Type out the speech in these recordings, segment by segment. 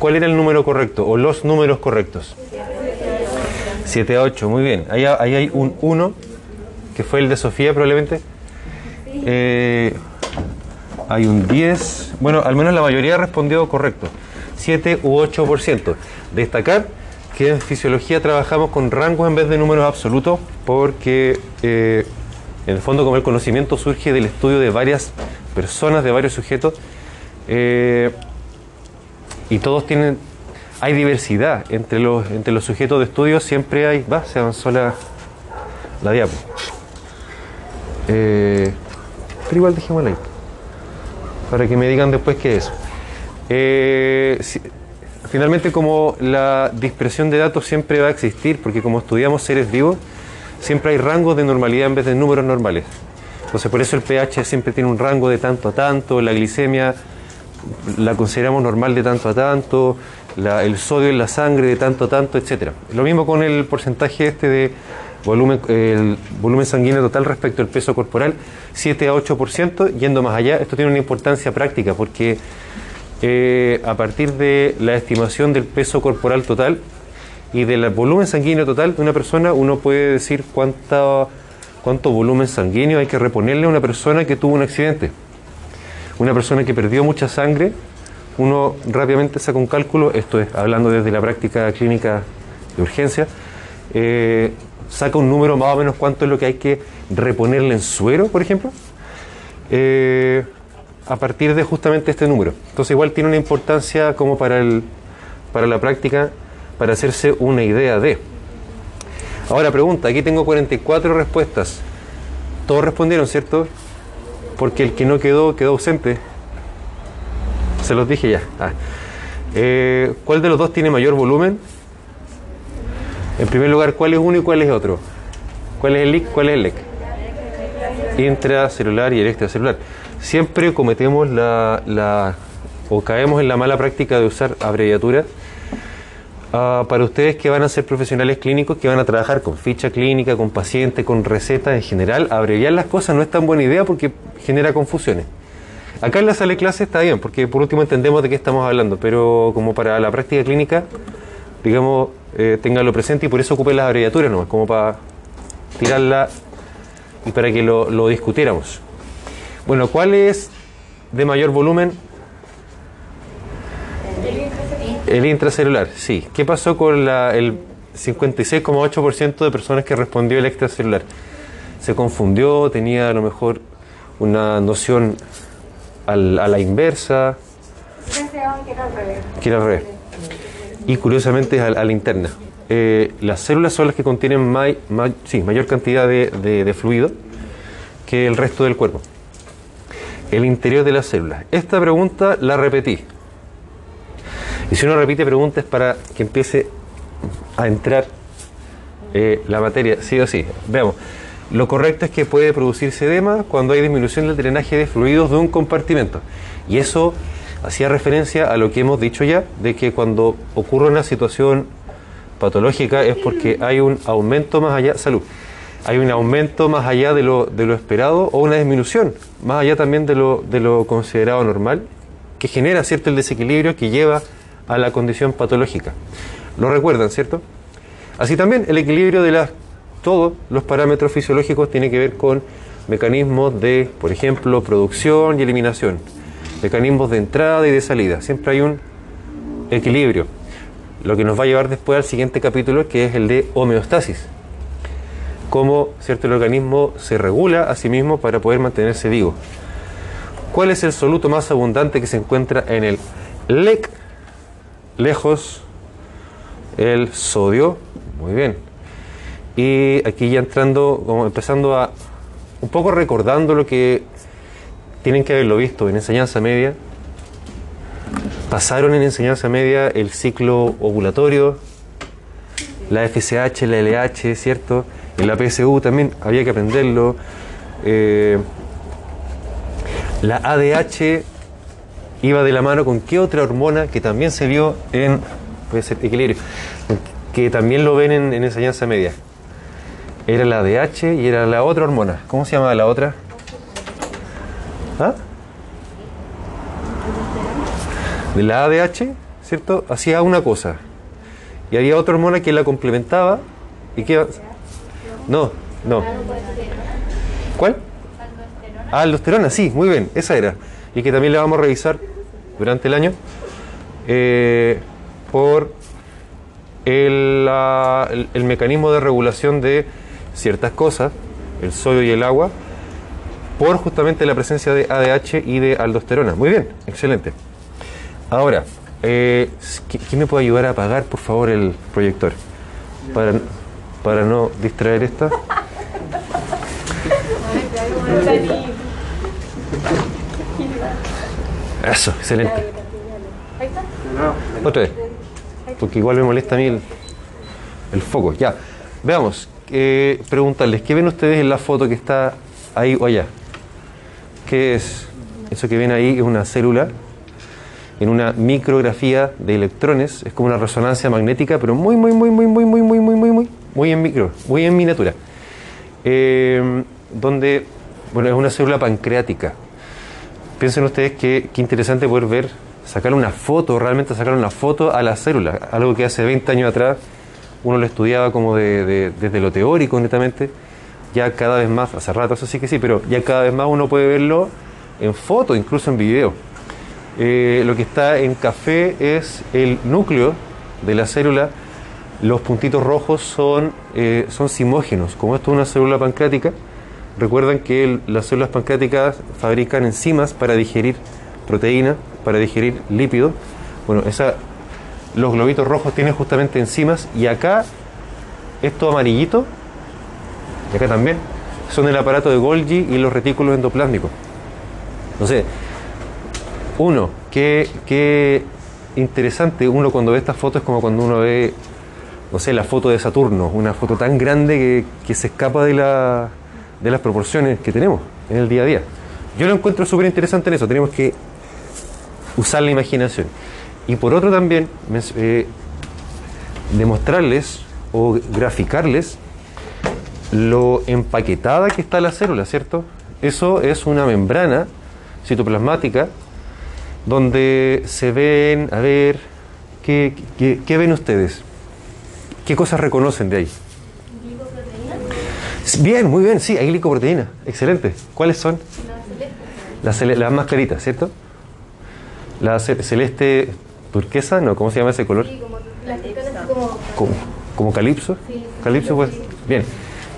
¿Cuál era el número correcto o los números correctos? 7 a 8, muy bien. Ahí, hay un 1, que fue el de Sofía probablemente. Eh, hay un 10. Bueno, al menos la mayoría respondió correcto. 7 u 8%. Destacar que en fisiología trabajamos con rangos en vez de números absolutos porque eh, en el fondo como el conocimiento surge del estudio de varias personas, de varios sujetos, eh, y todos tienen, hay diversidad entre los, entre los sujetos de estudio, siempre hay, va, se avanzó la, la diapo. Eh, pero igual dejémosla ahí, para que me digan después qué es. Eh, finalmente como la dispersión de datos siempre va a existir, porque como estudiamos seres vivos, siempre hay rangos de normalidad en vez de números normales. Entonces por eso el pH siempre tiene un rango de tanto a tanto, la glicemia la consideramos normal de tanto a tanto, la- el sodio en la sangre de tanto a tanto, etcétera. Lo mismo con el porcentaje este de volumen, el volumen sanguíneo total respecto al peso corporal, 7 a 8%, yendo más allá, esto tiene una importancia práctica porque eh, a partir de la estimación del peso corporal total y del volumen sanguíneo total de una persona, uno puede decir cuánta, cuánto volumen sanguíneo hay que reponerle a una persona que tuvo un accidente. Una persona que perdió mucha sangre, uno rápidamente saca un cálculo, esto es hablando desde la práctica clínica de urgencia, eh, saca un número más o menos cuánto es lo que hay que reponerle en suero, por ejemplo, eh, a partir de justamente este número. Entonces igual tiene una importancia como para, el, para la práctica, para hacerse una idea de. Ahora pregunta, aquí tengo 44 respuestas. Todos respondieron, ¿cierto? Porque el que no quedó, quedó ausente. Se los dije ya. Ah. Eh, ¿Cuál de los dos tiene mayor volumen? En primer lugar, ¿cuál es uno y cuál es otro? ¿Cuál es el LIC? ¿Cuál es el LEC? Intracelular y el extracelular. Siempre cometemos la- o caemos en la mala práctica de usar abreviaturas. Ah, para ustedes que van a ser profesionales clínicos, que van a trabajar con ficha clínica, con pacientes, con recetas en general, abreviar las cosas no es tan buena idea porque genera confusiones. Acá en la sala de clase está bien, porque por último entendemos de qué estamos hablando, pero como para la práctica clínica, digamos, eh, ténganlo presente y por eso ocupen las abreviaturas nomás, como para tirarla y para que lo discutiéramos. Bueno, ¿cuál es de mayor volumen? El intracelular, sí. ¿Qué pasó con la- el 56,8% de personas que respondió el extracelular? Se confundió, tenía a lo mejor una noción al- a la inversa, que era al revés. que era al revés. Y curiosamente es a, a la interna. Eh, las células son las que contienen may- may- sí, mayor cantidad de, de- de fluido que el resto del cuerpo. El interior de las células. Esta pregunta la repetí. Y si uno repite preguntas para que empiece a entrar eh, la materia, sí o sí. Veamos. Lo correcto es que puede producirse edema cuando hay disminución del drenaje de fluidos de un compartimento. Y eso hacía referencia a lo que hemos dicho ya, de que cuando ocurre una situación patológica es porque hay un aumento más allá, salud, hay un aumento más allá de lo, de lo esperado o una disminución, más allá también de lo, de lo considerado normal, que genera cierto el desequilibrio que lleva a la condición patológica. Lo recuerdan, ¿cierto? Así también el equilibrio de todos los parámetros fisiológicos tiene que ver con mecanismos de, por ejemplo, producción y eliminación, mecanismos de entrada y de salida. Siempre hay un equilibrio. Lo que nos va a llevar después al siguiente capítulo, que es el de homeostasis. Cómo cierto el organismo se regula a sí mismo para poder mantenerse vivo. ¿Cuál es el soluto más abundante que se encuentra en el LEC? Lejos el sodio. Muy bien. Y aquí ya entrando, como empezando a un poco recordando lo que tienen que haberlo visto en enseñanza media. Pasaron en enseñanza media el ciclo ovulatorio, la FSH, la LH, ¿cierto? En la PSU también había que aprenderlo. Eh, la ADH iba de la mano con qué otra hormona que también se vio en puede ser equilibrio, que también lo ven en, en enseñanza media. Era la ADH y era la otra hormona. ¿Cómo se llama la otra? ¿Ah? ¿De la ADH? ¿cierto? Hacía una cosa. Y había otra hormona que la complementaba y que... No, no. ¿Cuál? Aldosterona, sí, muy bien, esa era. Y que también la vamos a revisar durante el año eh, por el, el- mecanismo de regulación de ciertas cosas, el sodio y el agua, por justamente la presencia de ADH y de aldosterona. Muy bien, excelente. Ahora, eh, ¿qui- ¿quién me puede ayudar a apagar, por favor, el proyector? Para, para no distraer esta. Eso, excelente. Ahí está. Otra vez. Porque igual me molesta a mí el, el foco. Ya. Veamos. eh, preguntarles, ¿qué ven ustedes en la foto que está ahí o allá? ¿Qué es? Eso que ven ahí es una célula en una micrografía de electrones. Es como una resonancia magnética, pero muy, muy, muy, muy, muy, muy, muy, muy, muy, muy, muy en micro, muy en miniatura. Eh, donde, bueno, es una célula pancreática. Piensen ustedes que interesante poder ver, sacar una foto, realmente sacar una foto a la célula, algo que hace 20 años atrás uno lo estudiaba como de- de- desde lo teórico netamente, ya cada vez más, hace rato eso sí que sí, pero ya cada vez más uno puede verlo en foto, incluso en video. Eh, lo que está en café es el núcleo de la célula, los puntitos rojos son, eh, son simógenos, como esto es una célula pancreática, Recuerdan que las células pancreáticas fabrican enzimas para digerir proteínas, para digerir lípidos. Bueno, esa, los globitos rojos tienen justamente enzimas y acá, esto amarillito, y acá también, son el aparato de Golgi y los retículos endoplásmicos. Entonces, uno, qué, qué interesante, uno cuando ve estas fotos es como cuando uno ve, no sé, la foto de Saturno, una foto tan grande que, que se escapa de, la, de las proporciones que tenemos en el día a día. Yo lo encuentro súper interesante en eso, tenemos que usar la imaginación. Y por otro también, eh, demostrarles o graficarles lo empaquetada que está la célula, ¿cierto? Eso es una membrana citoplasmática donde se ven, a ver, ¿qué, qué- qué ven ustedes? ¿Qué cosas reconocen de ahí? Bien, muy bien, sí, hay glicoproteína, excelente. ¿Cuáles son? Las, cele- las más claritas, ¿cierto? La ce- celeste turquesa, no, ¿cómo se llama ese color? Son como Como, como calipso. Sí. Calipso, pues. Bien.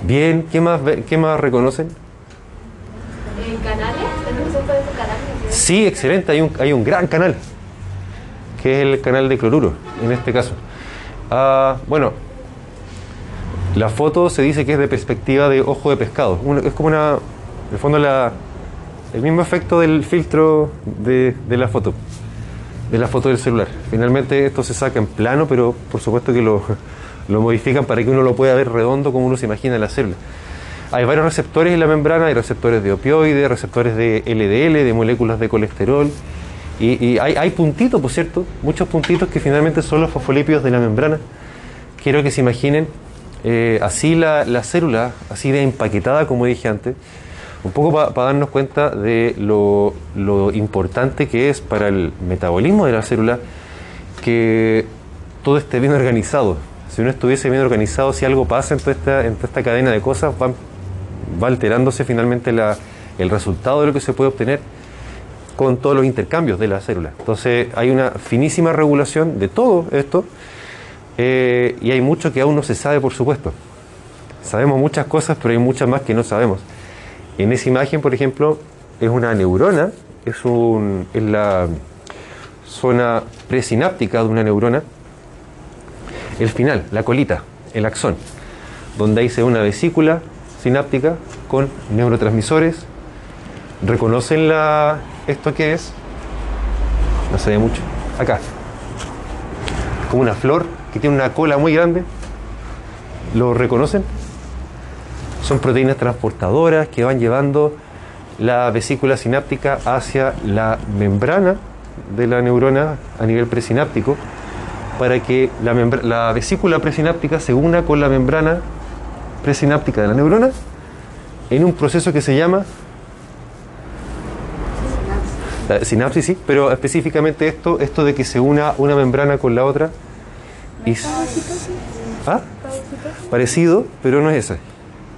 Bien, ¿qué más, qué más reconocen? eh, canales, esos canales. ¿sí? Sí, excelente, hay un, hay un gran canal, que es el canal de cloruro, en este caso. Ah, bueno, la foto se dice que es de perspectiva de ojo de pescado. Es como una, en el fondo, la, el mismo efecto del filtro de, la foto, de la foto del celular. Finalmente esto se saca en plano, pero por supuesto que lo, lo modifican para que uno lo pueda ver redondo como uno se imagina en la célula. Hay varios receptores en la membrana, hay receptores de opioides, receptores de LDL, de moléculas de colesterol. Y, y hay, hay puntitos, por cierto, muchos puntitos que finalmente son los fosfolípidos de la membrana. Quiero que se imaginen eh, así la, la célula, así de empaquetada, como dije antes, un poco para darnos cuenta de lo, lo importante que es para el metabolismo de la célula que todo esté bien organizado. Si uno estuviese bien organizado, si algo pasa en toda esta, en toda esta cadena de cosas, va, va alterándose finalmente la- el resultado de lo que se puede obtener con todos los intercambios de la célula. Entonces hay una finísima regulación de todo esto eh, y hay mucho que aún no se sabe, por supuesto. Sabemos muchas cosas, pero hay muchas más que no sabemos. En esa imagen, por ejemplo, es una neurona, es, un, es la zona presináptica de una neurona, el final, la colita, el axón, donde ahí se ve una vesícula sináptica con neurotransmisores. ¿Reconocen la, esto qué es? No se ve mucho. Acá. Como una flor que tiene una cola muy grande. ¿Lo reconocen? Son proteínas transportadoras que van llevando la vesícula sináptica hacia la membrana de la neurona a nivel presináptico para que la, la vesícula presináptica se una con la membrana presináptica de la neurona en un proceso que se llama Sinapsis sí, pero específicamente esto, esto de que se una una membrana con la otra. Y, ¿Ah? Parecido, pero no es ese.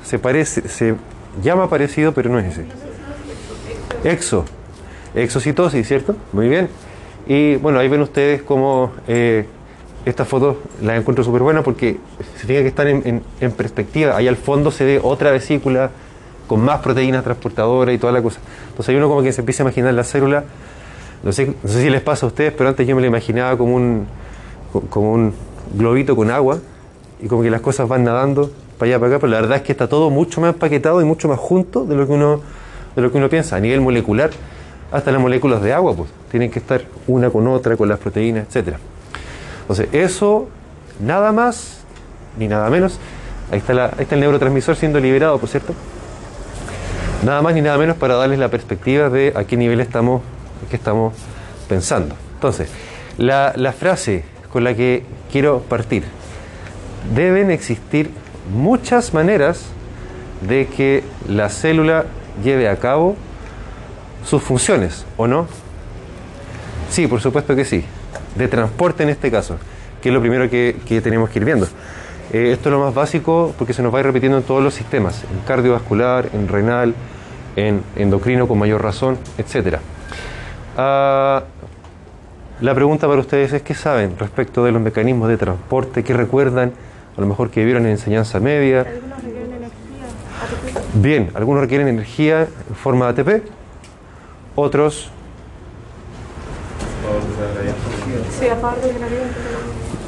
Se parece, se llama parecido, pero no es ese. Exo. Exocitosis, ¿cierto? Muy bien. Y bueno, ahí ven ustedes cómo eh, esta foto la encuentro súper buena porque se tiene que estar en, en- en perspectiva. Ahí al fondo se ve otra vesícula con más proteínas transportadoras y toda la cosa. Entonces hay uno como que se empieza a imaginar la célula. No sé, si les pasa a ustedes, pero antes yo me la imaginaba como un, co- como un globito con agua y como que las cosas van nadando para allá, para acá, pero la verdad es que está todo mucho más empaquetado y mucho más junto de lo que uno, de lo que uno piensa. A nivel molecular, hasta las moléculas de agua, pues, tienen que estar una con otra, con las proteínas, etcétera. Entonces, eso, nada más ni nada menos. Ahí está, la- ahí está el neurotransmisor siendo liberado, por cierto. Nada más ni nada menos para darles la perspectiva de a qué nivel estamos, qué estamos pensando. Entonces, la, frase con la que quiero partir. Deben existir muchas maneras de que la célula lleve a cabo sus funciones, ¿o no? Sí, por supuesto que sí. De transporte en este caso, que es lo primero que, que tenemos que ir viendo. Eh, esto es lo más básico porque se nos va a ir repitiendo en todos los sistemas, en cardiovascular, en renal, en endocrino con mayor razón, etc. la pregunta para ustedes es, ¿qué saben respecto de los mecanismos de transporte? ¿Qué recuerdan? A lo mejor que vieron en enseñanza media. Algunos requieren energía. ATP. Bien, algunos requieren energía en forma de ATP, otros Sí, a favor del gradiente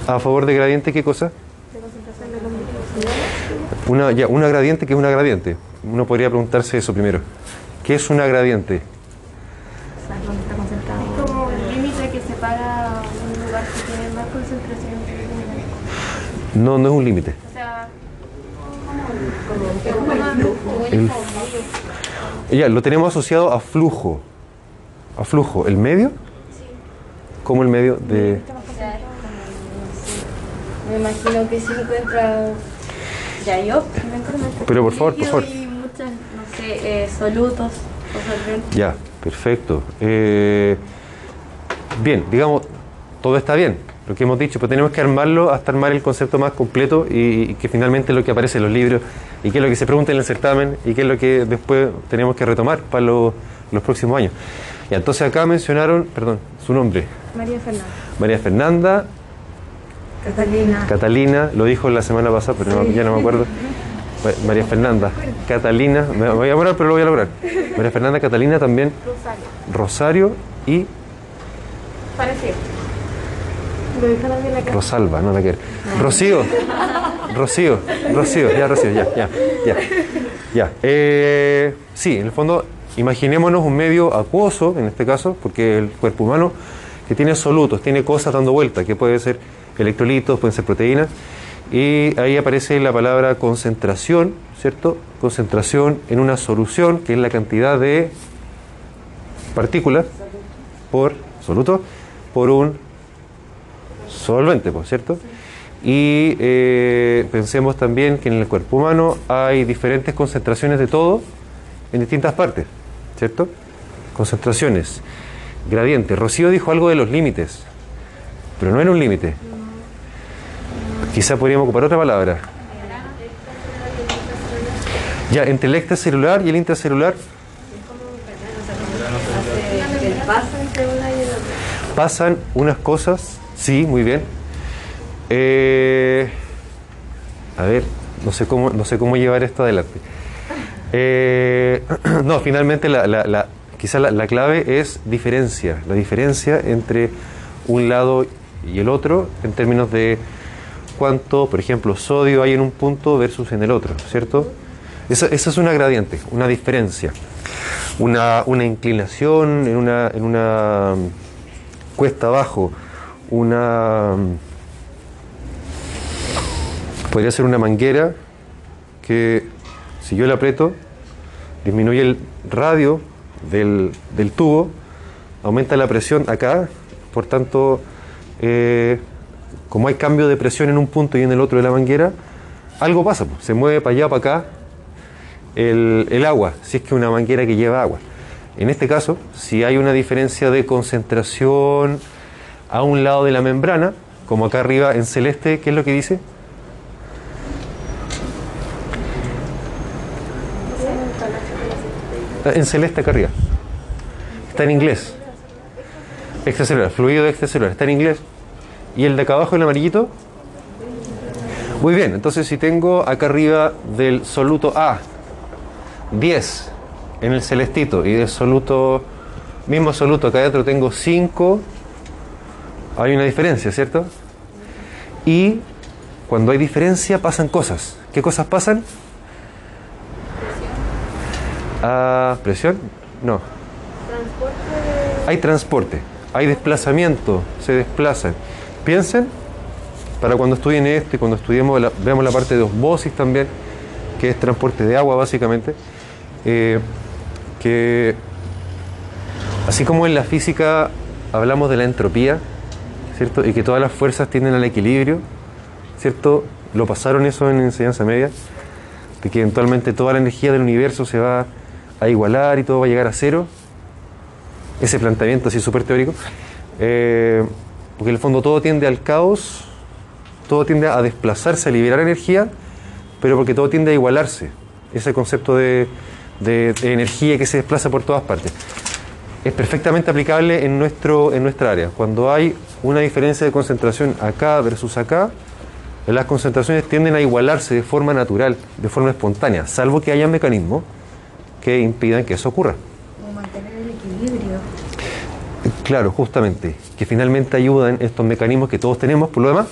a favor de gradiente, ¿qué cosa? de concentración de. Una, ya, una gradiente, ¿qué es una gradiente? Uno podría preguntarse eso primero. ¿Qué es una gradiente? Es como el límite que separa un lugar que tiene más concentración minerales. No, no es un límite. O sea, como El- ya, lo tenemos asociado a flujo. A flujo. ¿El medio? ¿Cómo el medio de...? Me imagino que se encuentra ya yo. Pero por favor, por favor. Y muchas, no sé, eh, solutos o solventes. Ya, perfecto. Eh, bien, digamos, todo está bien, lo que hemos dicho, pero tenemos que armarlo hasta armar el concepto más completo y, y que finalmente es lo que aparece en los libros y qué es lo que se pregunta en el certamen y qué es lo que después tenemos que retomar para los, los próximos años. Y entonces acá mencionaron, perdón, su nombre, María Fernanda. María Fernanda, Catalina. Catalina, lo dijo la semana pasada, pero no- ya no me acuerdo. Ma- María Fernanda, Catalina, me voy a demorar, pero lo voy a lograr. María Fernanda, Catalina también, Rosario. Rosario y Parecido. Lo dijo también la clase. Rosalba, no la quiero. Rocío, Rocío, Rocío, ya, Rocío, ya, ya, ya. ya. Eh, sí, en el fondo, imaginémonos un medio acuoso, en este caso, porque el cuerpo humano, que tiene solutos, tiene cosas dando vuelta, que puede ser electrolitos, pueden ser proteínas, y ahí aparece la palabra concentración, ¿cierto? Concentración en una solución, que es la cantidad de partículas por soluto, por un solvente, por cierto. Y eh, pensemos también que en el cuerpo humano hay diferentes concentraciones de todo en distintas partes, ¿cierto? Concentraciones, gradientes. Rocío dijo algo de los límites, pero no era un límite. Quizá podríamos ocupar otra palabra. Ya, entre el extracelular y el intracelular pasan unas cosas, sí, muy bien. Eh, a ver, no sé cómo, no sé cómo llevar esto adelante. Eh, no, finalmente la, la, la, la clave es diferencia, la diferencia entre un lado y el otro en términos de cuánto, por ejemplo, sodio hay en un punto versus en el otro, ¿cierto? Esa, es una gradiente, una diferencia, una, una inclinación en una, en una mm, cuesta abajo, una... mm, Podría ser una manguera que si yo la aprieto, disminuye el radio del, del tubo, aumenta la presión acá, por tanto, eh, como hay cambio de presión en un punto y en el otro de la manguera, algo pasa, se mueve para allá, para acá el, el agua, si es que una manguera que lleva agua. En este caso, si hay una diferencia de concentración a un lado de la membrana, como acá arriba en celeste, ¿qué es lo que dice? En celeste acá arriba. Está en inglés. Extracelular, fluido extracelular, está en inglés. ¿Y el de acá abajo, el amarillito? Muy bien, entonces si tengo acá arriba del soluto A 10 en el celestito y del soluto, mismo soluto acá adentro tengo 5, hay una diferencia, ¿cierto? Y cuando hay diferencia pasan cosas. ¿Qué cosas pasan? Ah, ¿Presión? No. Hay transporte, hay desplazamiento, se desplazan. Piensen, para cuando estudien esto y cuando estudiemos, la, veamos la parte de osmosis también, que es transporte de agua básicamente, eh, que así como en la física hablamos de la entropía, ¿cierto? Y que todas las fuerzas tienden al equilibrio, ¿cierto? Lo pasaron eso en enseñanza media, de que eventualmente toda la energía del universo se va a igualar y todo va a llegar a cero. Ese planteamiento así súper teórico. Eh, porque en el fondo todo tiende al caos, todo tiende a desplazarse, a liberar energía, pero porque todo tiende a igualarse. Ese concepto de, energía que se desplaza por todas partes. Es perfectamente aplicable en, nuestro, en nuestra área. Cuando hay una diferencia de concentración acá versus acá, las concentraciones tienden a igualarse de forma natural, de forma espontánea, salvo que haya mecanismos que impidan que eso ocurra. Como mantener el equilibrio. Claro, justamente, que finalmente ayudan estos mecanismos que todos tenemos, por lo demás,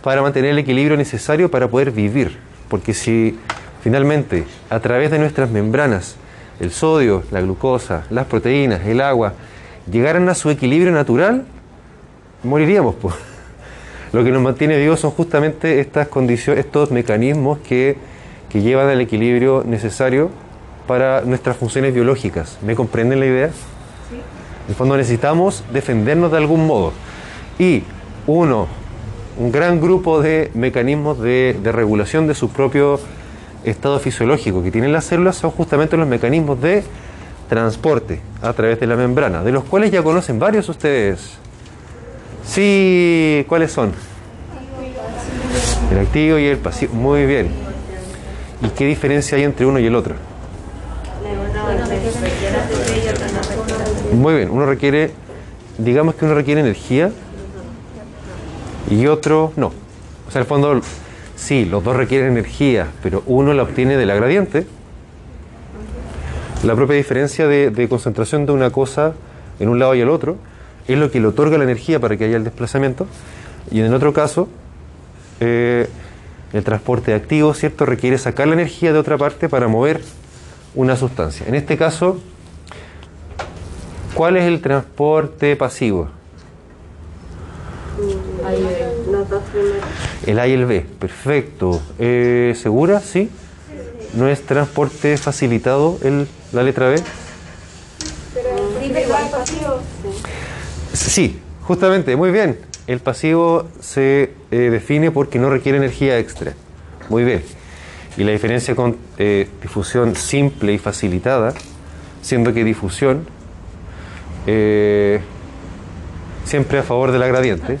para mantener el equilibrio necesario para poder vivir. Porque si finalmente a través de nuestras membranas el sodio, la glucosa, las proteínas, el agua, llegaran a su equilibrio natural, moriríamos. Lo que nos mantiene vivos son justamente estas condiciones, estos mecanismos que, que llevan al equilibrio necesario para nuestras funciones biológicas. ¿Me comprenden la idea? En el fondo necesitamos defendernos de algún modo. Y uno, un gran grupo de mecanismos de, de regulación de su propio estado fisiológico que tienen las células son justamente los mecanismos de transporte a través de la membrana, de los cuales ya conocen varios ustedes. Sí, ¿cuáles son? El activo y el pasivo. Muy bien. ¿Y qué diferencia hay entre uno y el otro? Muy bien, uno requiere, digamos que uno requiere energía y otro no. O sea, en el fondo, sí, los dos requieren energía, pero uno la obtiene de la gradiente. La propia diferencia de, concentración de una cosa en un lado y el otro es lo que le otorga la energía para que haya el desplazamiento. Y en el otro caso, eh, el transporte activo, ¿cierto?, requiere sacar la energía de otra parte para mover una sustancia. En este caso, ¿cuál es el transporte pasivo? El A y el B, perfecto. Eh, ¿Segura? ¿Sí? ¿No es transporte facilitado el, la letra B? Sí, justamente, muy bien. El pasivo se eh, define porque no requiere energía extra. Muy bien. Y la diferencia con eh, difusión simple y facilitada, siendo que difusión eh, siempre a favor de la gradiente.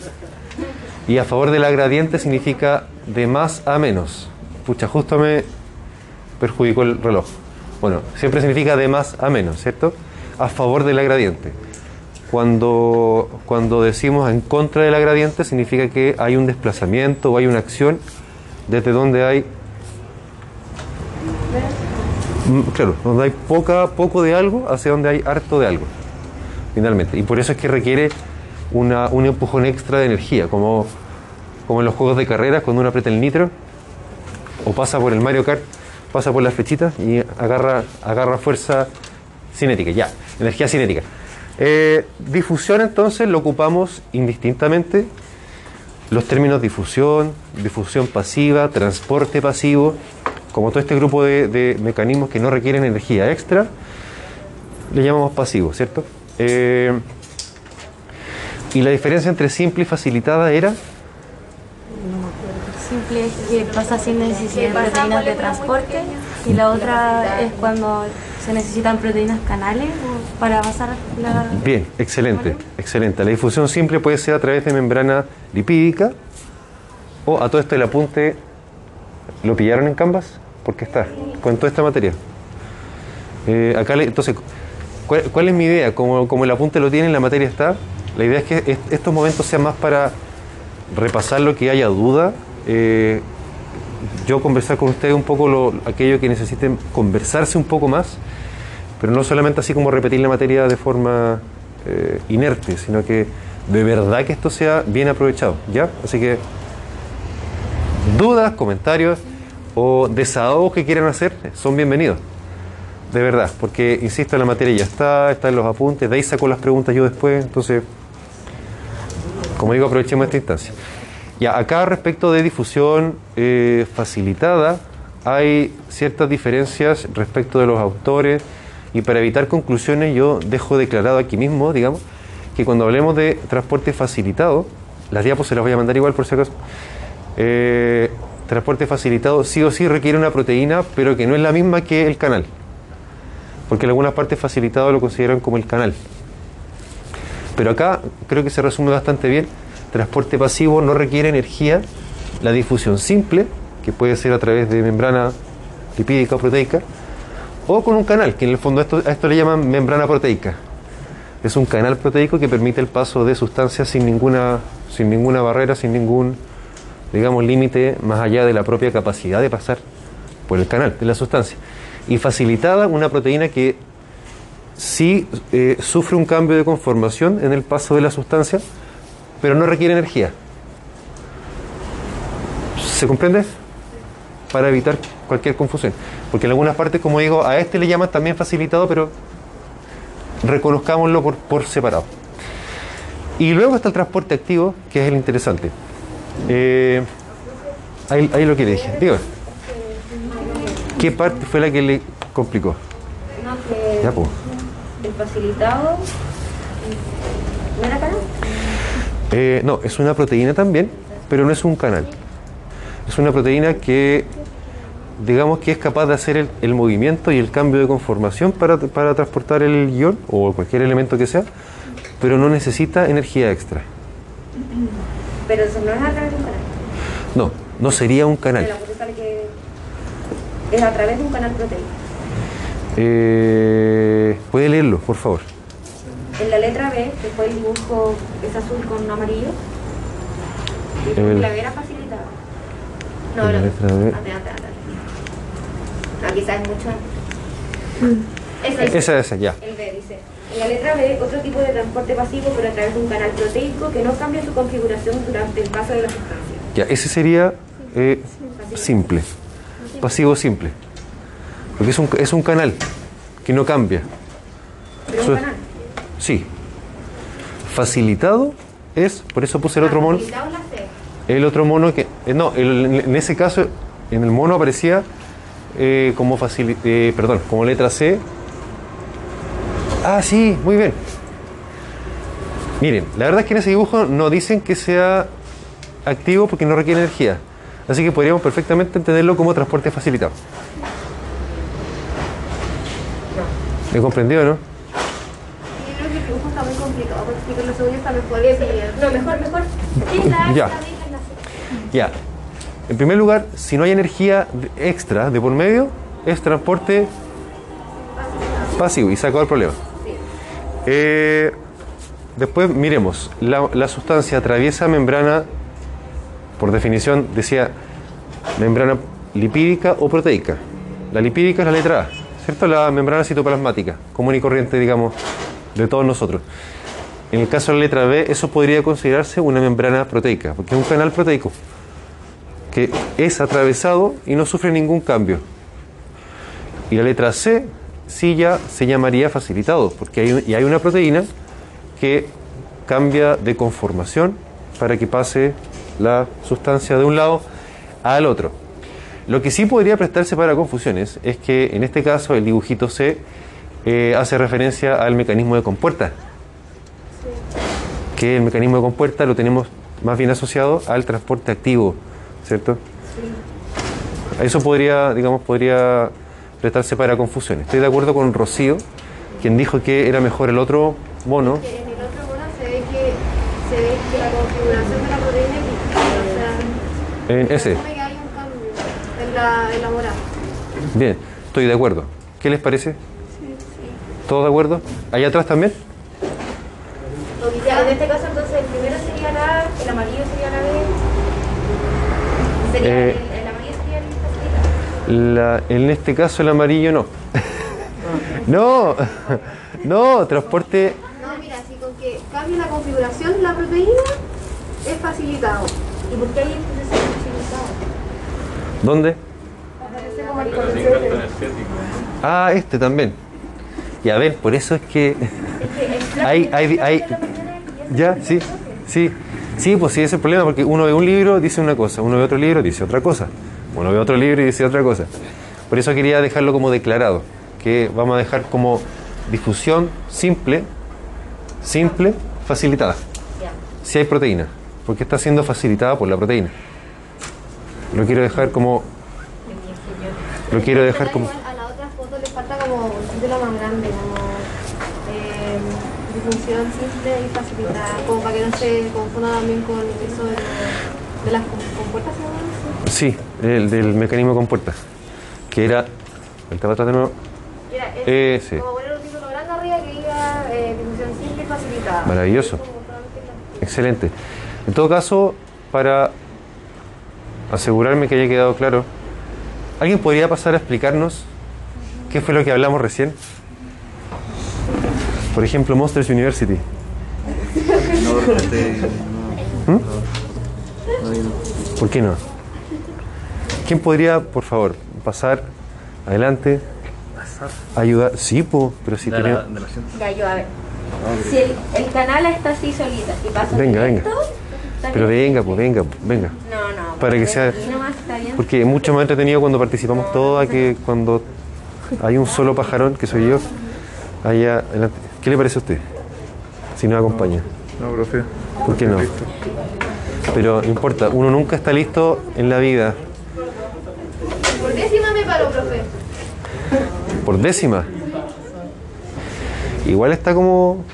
Y a favor de la gradiente significa de más a menos. Pucha, justo me perjudicó el reloj. Bueno, siempre significa de más a menos, ¿cierto? A favor de la gradiente. Cuando, cuando decimos en contra de la gradiente significa que hay un desplazamiento o hay una acción desde donde hay Mm, claro, donde hay poca, poco de algo hacia donde hay harto de algo, finalmente. Y por eso es que requiere una, un empujón extra de energía, como, en los juegos de carreras, cuando uno aprieta el nitro, o pasa por el Mario Kart, pasa por las flechitas y agarra, agarra fuerza cinética, ya, energía cinética. Eh, difusión entonces lo ocupamos indistintamente, los términos difusión, difusión pasiva, transporte pasivo, como todo este grupo de, de mecanismos que no requieren energía extra, le llamamos pasivos, ¿cierto? Eh, y la diferencia entre simple y facilitada era, Simple es que pasa sin necesidad de proteínas de transporte y la otra es cuando ¿Se necesitan proteínas canales para basar la... Bien, excelente, excelente. La difusión simple puede ser a través de membrana lipídica o a todo esto el apunte, ¿lo pillaron en Canvas? Porque está, con toda esta materia. Eh, acá, le- entonces, ¿cuál, es mi idea? Como, el apunte lo tiene, la materia está, la idea es que est- estos momentos sean más para repasar lo que haya duda, eh, yo conversar con ustedes un poco lo, aquello que necesiten conversarse un poco más, pero no solamente así como repetir la materia de forma eh, inerte, sino que de verdad que esto sea bien aprovechado, ¿ya? Así que dudas, comentarios o desahogos que quieran hacer son bienvenidos. De verdad, porque insisto, la materia ya está, está en los apuntes, de ahí saco las preguntas yo después, entonces, como digo, aprovechemos esta instancia. Ya, acá respecto de difusión eh, facilitada, hay ciertas diferencias respecto de los autores y para evitar conclusiones yo dejo declarado aquí mismo, digamos, que cuando hablemos de transporte facilitado, las diapos se las voy a mandar igual por si acaso, eh, transporte facilitado sí o sí requiere una proteína, pero que no es la misma que el canal, porque en algunas partes facilitado lo consideran como el canal. Pero acá creo que se resume bastante bien. Transporte pasivo no requiere energía. La difusión simple, que puede ser a través de membrana lipídica o proteica, o con un canal, que en el fondo a esto le llaman membrana proteica. Es un canal proteico que permite el paso de sustancias sin ninguna, sin ninguna barrera, sin ningún, digamos, límite más allá de la propia capacidad de pasar por el canal de la sustancia. Y facilitada una proteína que sí eh, sufre un cambio de conformación en el paso de la sustancia, pero no requiere energía. ¿Se comprende? Para evitar cualquier confusión. Porque en algunas partes, como digo, a este le llaman también facilitado, pero reconozcámoslo por, por separado. Y luego está el transporte activo, que es el interesante. Eh, ahí, ahí lo que le dije. Dígame. ¿Qué parte fue la que le complicó? No, que Ya, pues. el facilitado. ¿No era canal? Eh, no, es una proteína también, pero no es un canal. Es una proteína que, digamos que es capaz de hacer el, el movimiento y el cambio de conformación para, para transportar el ion o cualquier elemento que sea, pero no necesita energía extra. Pero eso no es a través de un canal. No, no sería un canal. la foto sale que es a través de un canal proteico. Eh, ¿Puede leerlo, por favor? En la letra B, que fue el dibujo, es azul con amarillo, El- la B era facilitada. No, no, quizás es mucho. Esa es Esa, esa, ya. el B, dice. En la letra B, otro tipo de transporte pasivo, pero a través de un canal proteico que no cambia su configuración durante el paso de la sustancia. Ya, ese sería eh, simple, pasivo simple. Porque es un, es un canal que no cambia. Pero un canal. Sí. Facilitado es, por eso puse el otro mono. Facilitado la C. El otro mono que. eh, no, el- en ese caso, en el mono aparecía eh, como facili- eh, perdón, como letra C. Ah, sí, muy bien. Miren, la verdad es que en ese dibujo no dicen que sea activo porque no requiere energía. Así que podríamos perfectamente entenderlo como transporte facilitado. ¿Me comprendió, no? No, mejor, mejor. Ya. Ya. En primer lugar, si no hay energía extra de por medio, es transporte pasivo y se acabó el problema. Eh, después miremos, la, la sustancia atraviesa membrana, por definición decía membrana lipídica o proteica. La lipídica es la letra A, ¿cierto? La membrana citoplasmática, común y corriente, digamos, de todos nosotros. En el caso de la letra B, eso podría considerarse una membrana proteica, porque es un canal proteico que es atravesado y no sufre ningún cambio. Y la letra C sí ya se llamaría facilitado, porque hay, y hay una proteína que cambia de conformación para que pase la sustancia de un lado al otro. Lo que sí podría prestarse para confusiones es que en este caso el dibujito C eh, hace referencia al mecanismo de compuerta, que el mecanismo de compuerta lo tenemos más bien asociado al transporte activo, ¿cierto? Eso podría, digamos, podría prestarse para confusiones. Estoy de acuerdo con Rocío, quien dijo que era mejor el otro mono se ve que, se ve que la configuración de la proteína es distinta. O sea, En ese. supone que hay un cambio en la, en la morada. Bien, estoy de acuerdo. ¿Qué les parece? ¿Todos de acuerdo? ¿Allá atrás también? En este caso entonces el primero sería la A, el amarillo sería la B. Sería Eh. el, el amarillo sería el facilitado. La- en este caso el amarillo no. no, no, transporte. No, mira, si con que cambie la configuración de la proteína es facilitado. ¿Y por qué hay entonces el facilitado? ¿Dónde? Aparece como el concepto. Ah, este también. Y a ver, por eso es que. Hay- hay- hay- Ya, sí, sí. Sí, pues sí, ese es el problema, porque uno ve un libro, dice una cosa, uno ve otro libro, dice otra cosa. Uno ve otro libro y dice otra cosa. Por eso quería dejarlo como declarado, que vamos a dejar como difusión simple, simple, facilitada. Si hay proteína, porque está siendo facilitada por la proteína. Lo quiero dejar como. Lo quiero dejar como. A la otra foto le falta como un título más grande, como eh, difusión simple y facilitada, como para que no se confunda también con eso de, de las com- compuertas. Sí, el del mecanismo con puertas. Que era. Para atrás de nuevo. Mira, es Eh, como poner un título grande arriba que diga eh, difusión simple y facilitada. Maravilloso. Excelente. En todo caso, para asegurarme que haya quedado claro, ¿alguien podría pasar a explicarnos qué fue lo que hablamos recién? Por ejemplo, Monsters University. ¿Mm? ¿Por qué no? ¿Quién podría, por favor, pasar adelante? Ayudar. Sí, po, pero si De la, tenemos. de la ciencia. Ya, yo, a ver. Si el, el canal está así solita, si pasa Venga, directo, venga. ¿Está Pero bien? venga, pues venga, pues, venga. No, no. para que porque sea- aquí nomás está bien. Porque es mucho más entretenido cuando participamos todos a que cuando hay un solo pajarón, que soy yo, allá adelante. ¿Qué le parece a usted? Si nos acompaña. No, profe. ¿Por qué no? Pero no importa, uno nunca está listo en la vida. ¿Por décima me paro, profe? Por décima. Igual está como.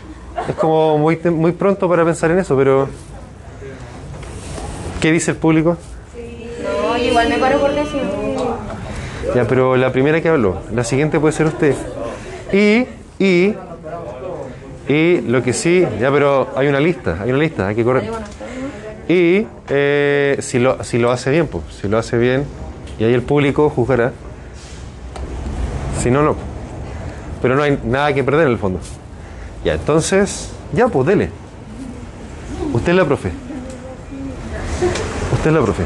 Es como muy, muy pronto para pensar en eso, pero. ¿Qué dice el público? No, yo igual me paro por décimo. Ya, pero la primera que habló, la siguiente puede ser usted. Y, y, y lo que sí, ya, pero hay una lista, hay una lista, hay que correr. Y eh, si, lo, si lo hace bien, pues, si lo hace bien, y ahí el público juzgará. Si no, no. Pero no hay nada que perder en el fondo. Ya, entonces, ya, pues dele. Usted es la profe. Usted es la profe.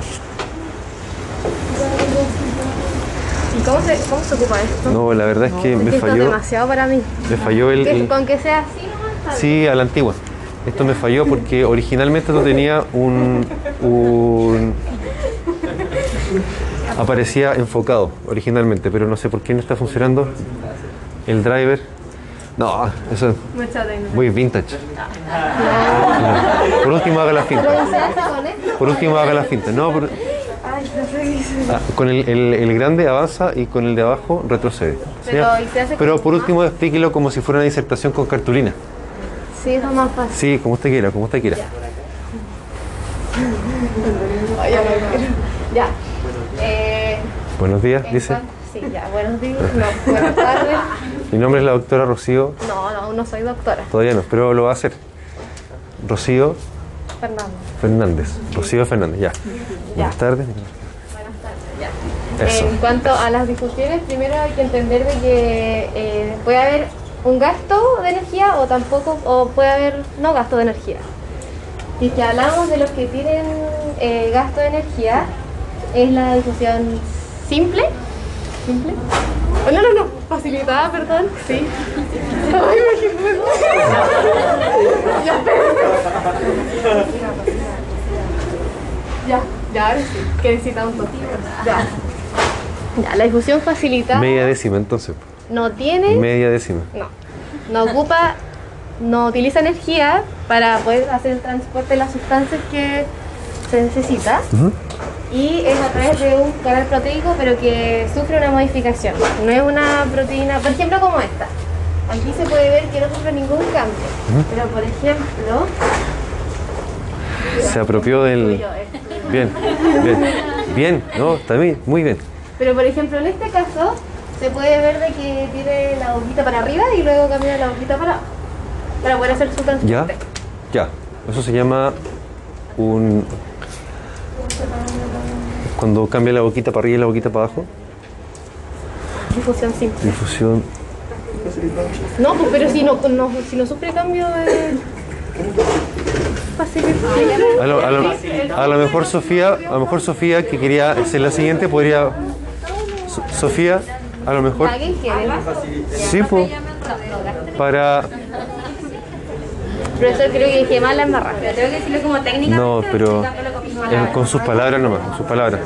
¿Y cómo se, cómo se ocupa esto? No, la verdad es que me Esto es falló. demasiado para mí. Me falló el, el- con que sea así nomás. Sí, a la antigua. Esto me falló porque originalmente no tenía un, un- Aparecía enfocado originalmente, pero no sé por qué no está funcionando el driver. No, eso es muy vintage. No. Por último haga la finta. Por último haga la finta. No, por- ah, con el, el- el grande avanza y con el de abajo retrocede. Pero, ¿Sí? ¿y se hace Pero con- por último explíquelo como si fuera una disertación con cartulina. Sí, es más fácil. Sí, como usted quiera, como usted quiera. Ya. Eh, Buenos días, en dice. Sí, ya. Buenos días. No, buenas tardes. Mi nombre es la doctora Rocío, No, no, no soy doctora. todavía no, pero lo va a hacer. Rocío Fernando. Fernández. Rocío Fernández, ya. Buenas tardes. Buenas tardes. Ya. Eso. En cuanto a las difusiones, primero hay que entender de que eh, puede haber un gasto de energía o tampoco, o puede haber no gasto de energía. Si que hablamos de los que tienen eh, gasto de energía, es la difusión simple. ¿Simple? Oh, no, no, no, facilitada, perdón. Sí. Ay, me Ya, Ya, ya, ahora sí. Que necesitamos. Ya. Ya, la difusión facilitada Media décima entonces. no tiene, Media décima. no, no ocupa, no utiliza energía para poder hacer el transporte de las sustancias que se necesita. Ujú. Y es a través de un canal proteico, pero que sufre una modificación. No es una proteína, por ejemplo, como esta. Aquí se puede ver que no sufre ningún cambio, pero por ejemplo, Se apropió del... Bien, bien, bien, no, está bien, muy bien. pero por ejemplo en este caso se puede ver de que tiene la boquita para arriba y luego cambia la boquita para abajo, para poder hacer su transferencia. ¿Ya? Ya. Eso se llama un... Cuando cambia la boquita para arriba y la boquita para abajo. Difusión simple. Difusión. No, pues, pero si no, no, si no sufre cambio fácil. A lo, a lo- a lo mejor Sofía, a lo mejor Sofía que quería hacer la siguiente podría... So- Sofía, a lo mejor... ¿Alguien quiere? Sí, pues. Para... Profesor, creo que dije mal la embarrada. Pero tengo que decirlo como técnica. No, pero eh, con sus palabras nomás, con sus palabras.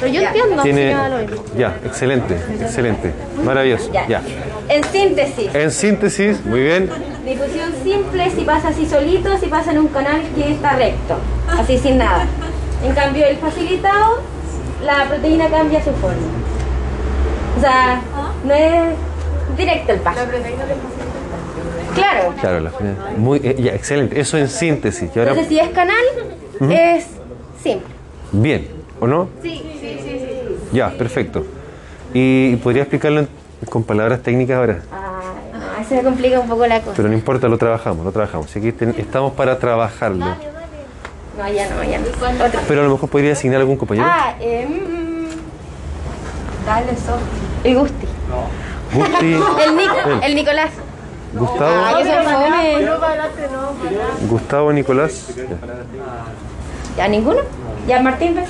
Pero yo entiendo, Tiene... lo mismo. Ya, excelente, excelente. Maravilloso. Ya. En síntesis, En síntesis, muy bien. difusión simple si pasa así solito, si pasa en un canal que está recto, así sin nada. En cambio, el facilitado, la proteína cambia su forma. O sea, no es directo el paso. Claro. Claro, la. Muy, eh, ya, excelente. Eso en síntesis. Ahora, Entonces, si es canal, es simple. bien, ¿o no? Sí, sí, sí, sí. Ya, perfecto. ¿Y podría explicarlo en- con palabras técnicas ahora? Ay, no, me complica un poco la cosa. Pero no importa, lo trabajamos, lo trabajamos. Así que ten- estamos para trabajarlo. No, ya no, ya no. Otro. Pero a lo mejor podría asignar algún compañero. Ah, eh, mm, dale, Sofi. El Gusti. Gusti, El, Nico, Él. el Nicolás. Gustavo, Ah, que son fome. Gustavo, Nicolás, ya. ¿Ya ninguno? ¿Ya Martín? ves?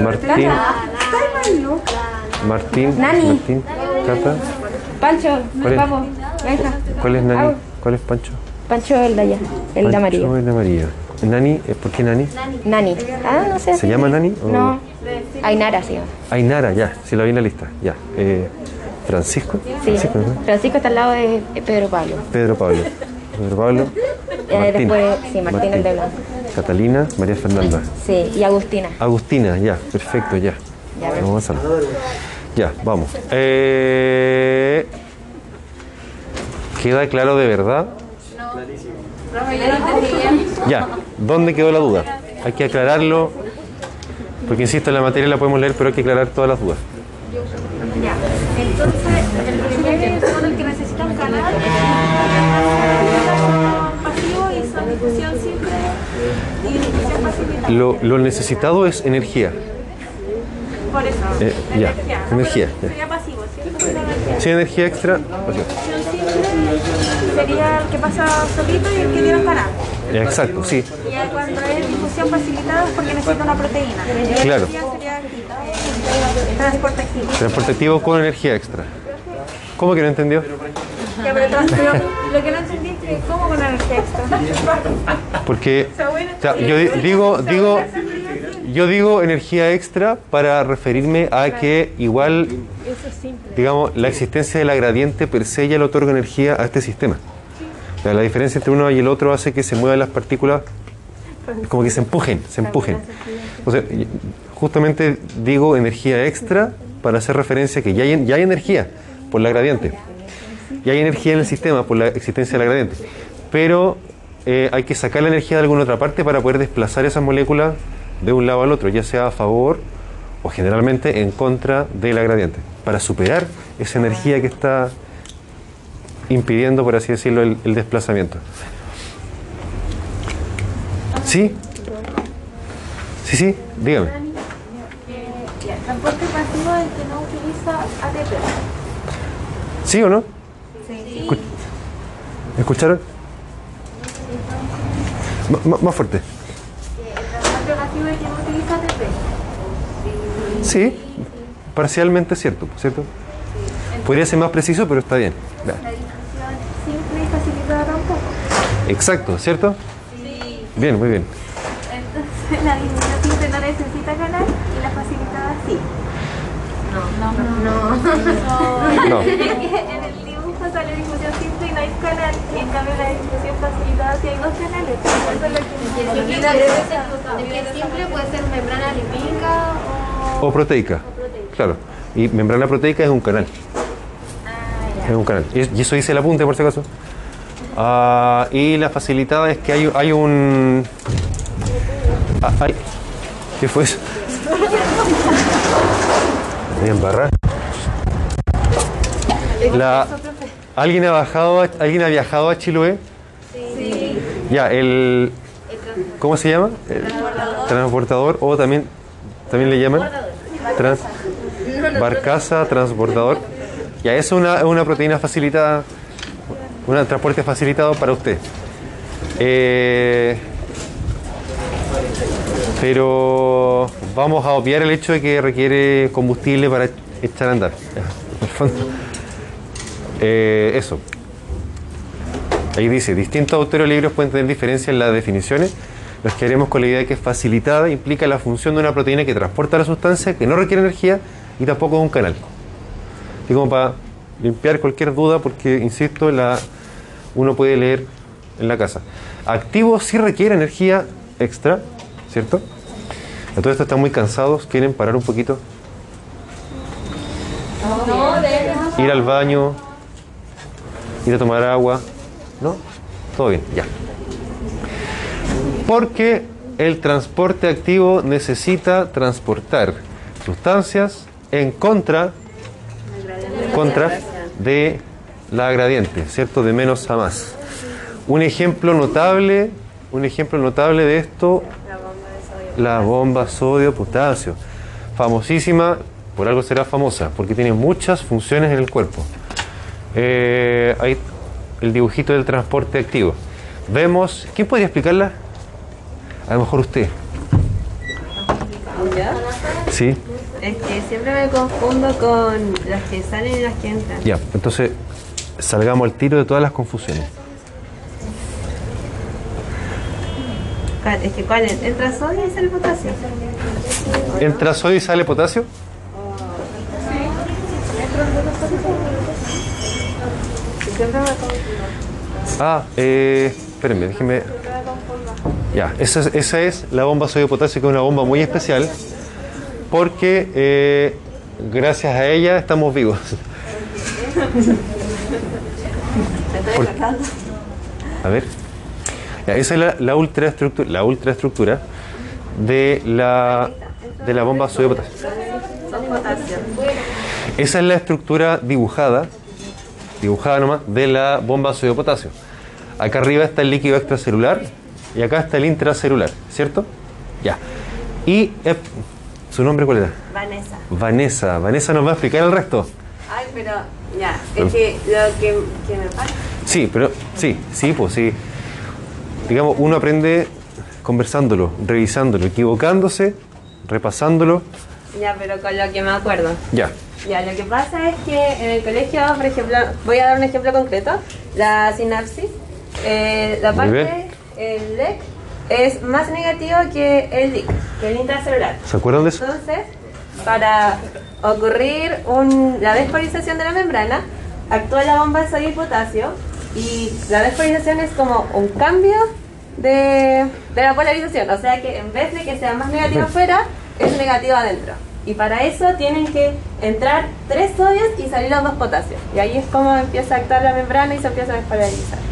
Martín, Martín, Nani. Martín, Cata. Pancho, ¿Cuál es? vamos, venga. ¿Cuál es Nani? ¿Cuál es Pancho? Pancho el de allá, el de Pancho amarillo. el de amarillo. Nani, eh, ¿por qué Nani? Nani. Ah, no sé. ¿Se llama Nani? o- No. Ainara se llama. Ainara, ya, si la vi en la lista, ya. Eh, Francisco, Sí. Francisco, ¿no? Francisco está al lado de Pedro Pablo. Pedro Pablo, Pedro Pablo, Martín, después, sí, Martín el de blanco. Catalina, María Fernanda, Sí, y Agustina. Agustina, ya, perfecto, ya. Ya, Vamos a. Ya, vamos. Eh, ¿Queda claro de verdad? Ya, ¿dónde quedó la duda? Hay que aclararlo, porque insisto, en la materia la podemos leer, pero hay que aclarar todas las dudas. Ya. Entonces, el primer son el que necesita un canal, son pasivo y son difusión simple y difusión facilitada. Lo, lo necesitado es energía. Por eso, Eh, ya, energía. energía, ya. Sería pasivo, ¿cierto? Sería energía. Extra, simple sería el que pasa solito y el que canal. Ya, exacto, sí. Y cuando es difusión facilitada es porque necesita una proteína. Claro. sería eh, transporte activo. Transporte activo con energía extra. ¿Cómo que no entendió? Ya, pero, lo que no entendí cómo con energía extra. Porque o sea, yo di- digo, digo, yo digo energía extra para referirme a que igual, digamos, la existencia de la gradiente per se ya le otorga energía a este sistema. O sea, la diferencia entre uno y el otro hace que se muevan las partículas, como que se empujen, se empujen. O sea, justamente digo energía extra para hacer referencia a que ya hay, ya hay energía por la gradiente. Y hay energía en el sistema por la existencia de la gradiente. Pero eh, hay que sacar la energía de alguna otra parte para poder desplazar esas moléculas de un lado al otro, ya sea a favor o generalmente en contra de la gradiente, para superar esa energía que está impidiendo, por así decirlo, el, el desplazamiento. ¿Sí? Sí, sí, dígame. Transporte pasivo el que no utiliza ATP. ¿Sí o no? Sí. Escu- ¿Escucharon? M- más fuerte. No. Sí, parcialmente cierto, ¿cierto? Podría ser más preciso, pero está bien. La simple y facilitada tampoco. Exacto, ¿cierto? Bien, muy bien. Entonces la simple no necesita canal y la facilitada sí. No. Es que en dibujo sale difusión simple y no hay canal. Y en cambio la difusión facilitada sí hay dos canales. Eso es lo que El que simple puede ser membrana lipídica O proteica. Claro. Y membrana proteica es un canal. Es un canal. Y y eso dice el apunte, por si acaso. Ah, y la facilitada es que hay, hay un. ah, hay- ¿Qué fue eso? Voy a embarrar. La, ¿alguien, ha bajado a- ¿Alguien ha viajado a Chiloé? Sí. Ya, el. ¿Cómo se llama? El transportador o también, también le llaman trans, barcaza, transbordador. Ya, eso es una, una proteína facilitada, un transporte facilitado para usted. Eh, pero vamos a obviar el hecho de que requiere combustible para echar a andar. Ya, en el fondo. Eh, eso. Ahí dice, distintos autores libros pueden tener diferencias en las definiciones. Nos quedaremos con la idea de que facilitada implica la función de una proteína que transporta la sustancia, que no requiere energía y tampoco es un canal. Así como para limpiar cualquier duda, porque, insisto, la, uno puede leer en la casa. Activo sí requiere energía extra, ¿cierto? Esto están muy cansados, quieren parar un poquito, No, ir al baño, ir a tomar agua, ¿no? Todo bien, ya. Porque el transporte activo necesita transportar sustancias en contra, contra de la gradiente, ¿cierto? De menos a más. Un ejemplo notable, un ejemplo notable de esto, la bomba sodio-potasio. Famosísima, por algo será famosa, porque tiene muchas funciones en el cuerpo. Eh, hay el dibujito del transporte activo. Vemos, ¿quién podría explicarla? A lo mejor usted. ¿Ya? Sí, Es que siempre me confundo con las que salen y las que entran. ya. Entonces, salgamos al tiro de todas las confusiones. ¿Cuál? Es que ¿cuál es? ¿Entra sodio y sale potasio? ¿Entra sodio y sale potasio? Me confundo. Ah, eh, espérenme, déjenme. Ya, esa es, esa es la bomba sodio-potasio, que es una bomba muy especial, porque eh, gracias a ella estamos vivos. Por- a ver. Ya, esa es la, la ultraestructura, la ultraestructura de la, de la bomba. Son potasio. Esa es la estructura dibujada, dibujada nomás, de la bomba sodio-potasio. Acá arriba está el líquido extracelular y acá está el intracelular, ¿cierto? Ya. Y eh, su nombre cuál era? Vanessa. Vanessa. Vanessa nos va a explicar el resto. Ay, pero ya, es que lo que, que me pasa. Sí, pero sí, sí, pues sí. Digamos, uno aprende conversándolo, revisándolo, equivocándose, repasándolo. Ya, pero con lo que me acuerdo. Ya. Ya, lo que pasa es que en el colegio, por ejemplo, voy a dar un ejemplo concreto, la sinapsis, eh, la parte, el LEC, es más negativo que el LIC, que el intracelular. ¿Se acuerdan de eso? Entonces, para ocurrir un- la despolarización de la membrana, actúa la bomba de sodio y potasio y la despolarización es como un cambio de, de la polarización, o sea que en vez de que sea más negativo afuera, es negativo adentro. Y para eso tienen que entrar tres sodios y salir los dos potasios. Y ahí es como empieza a actuar la membrana y se empieza a despolarizar.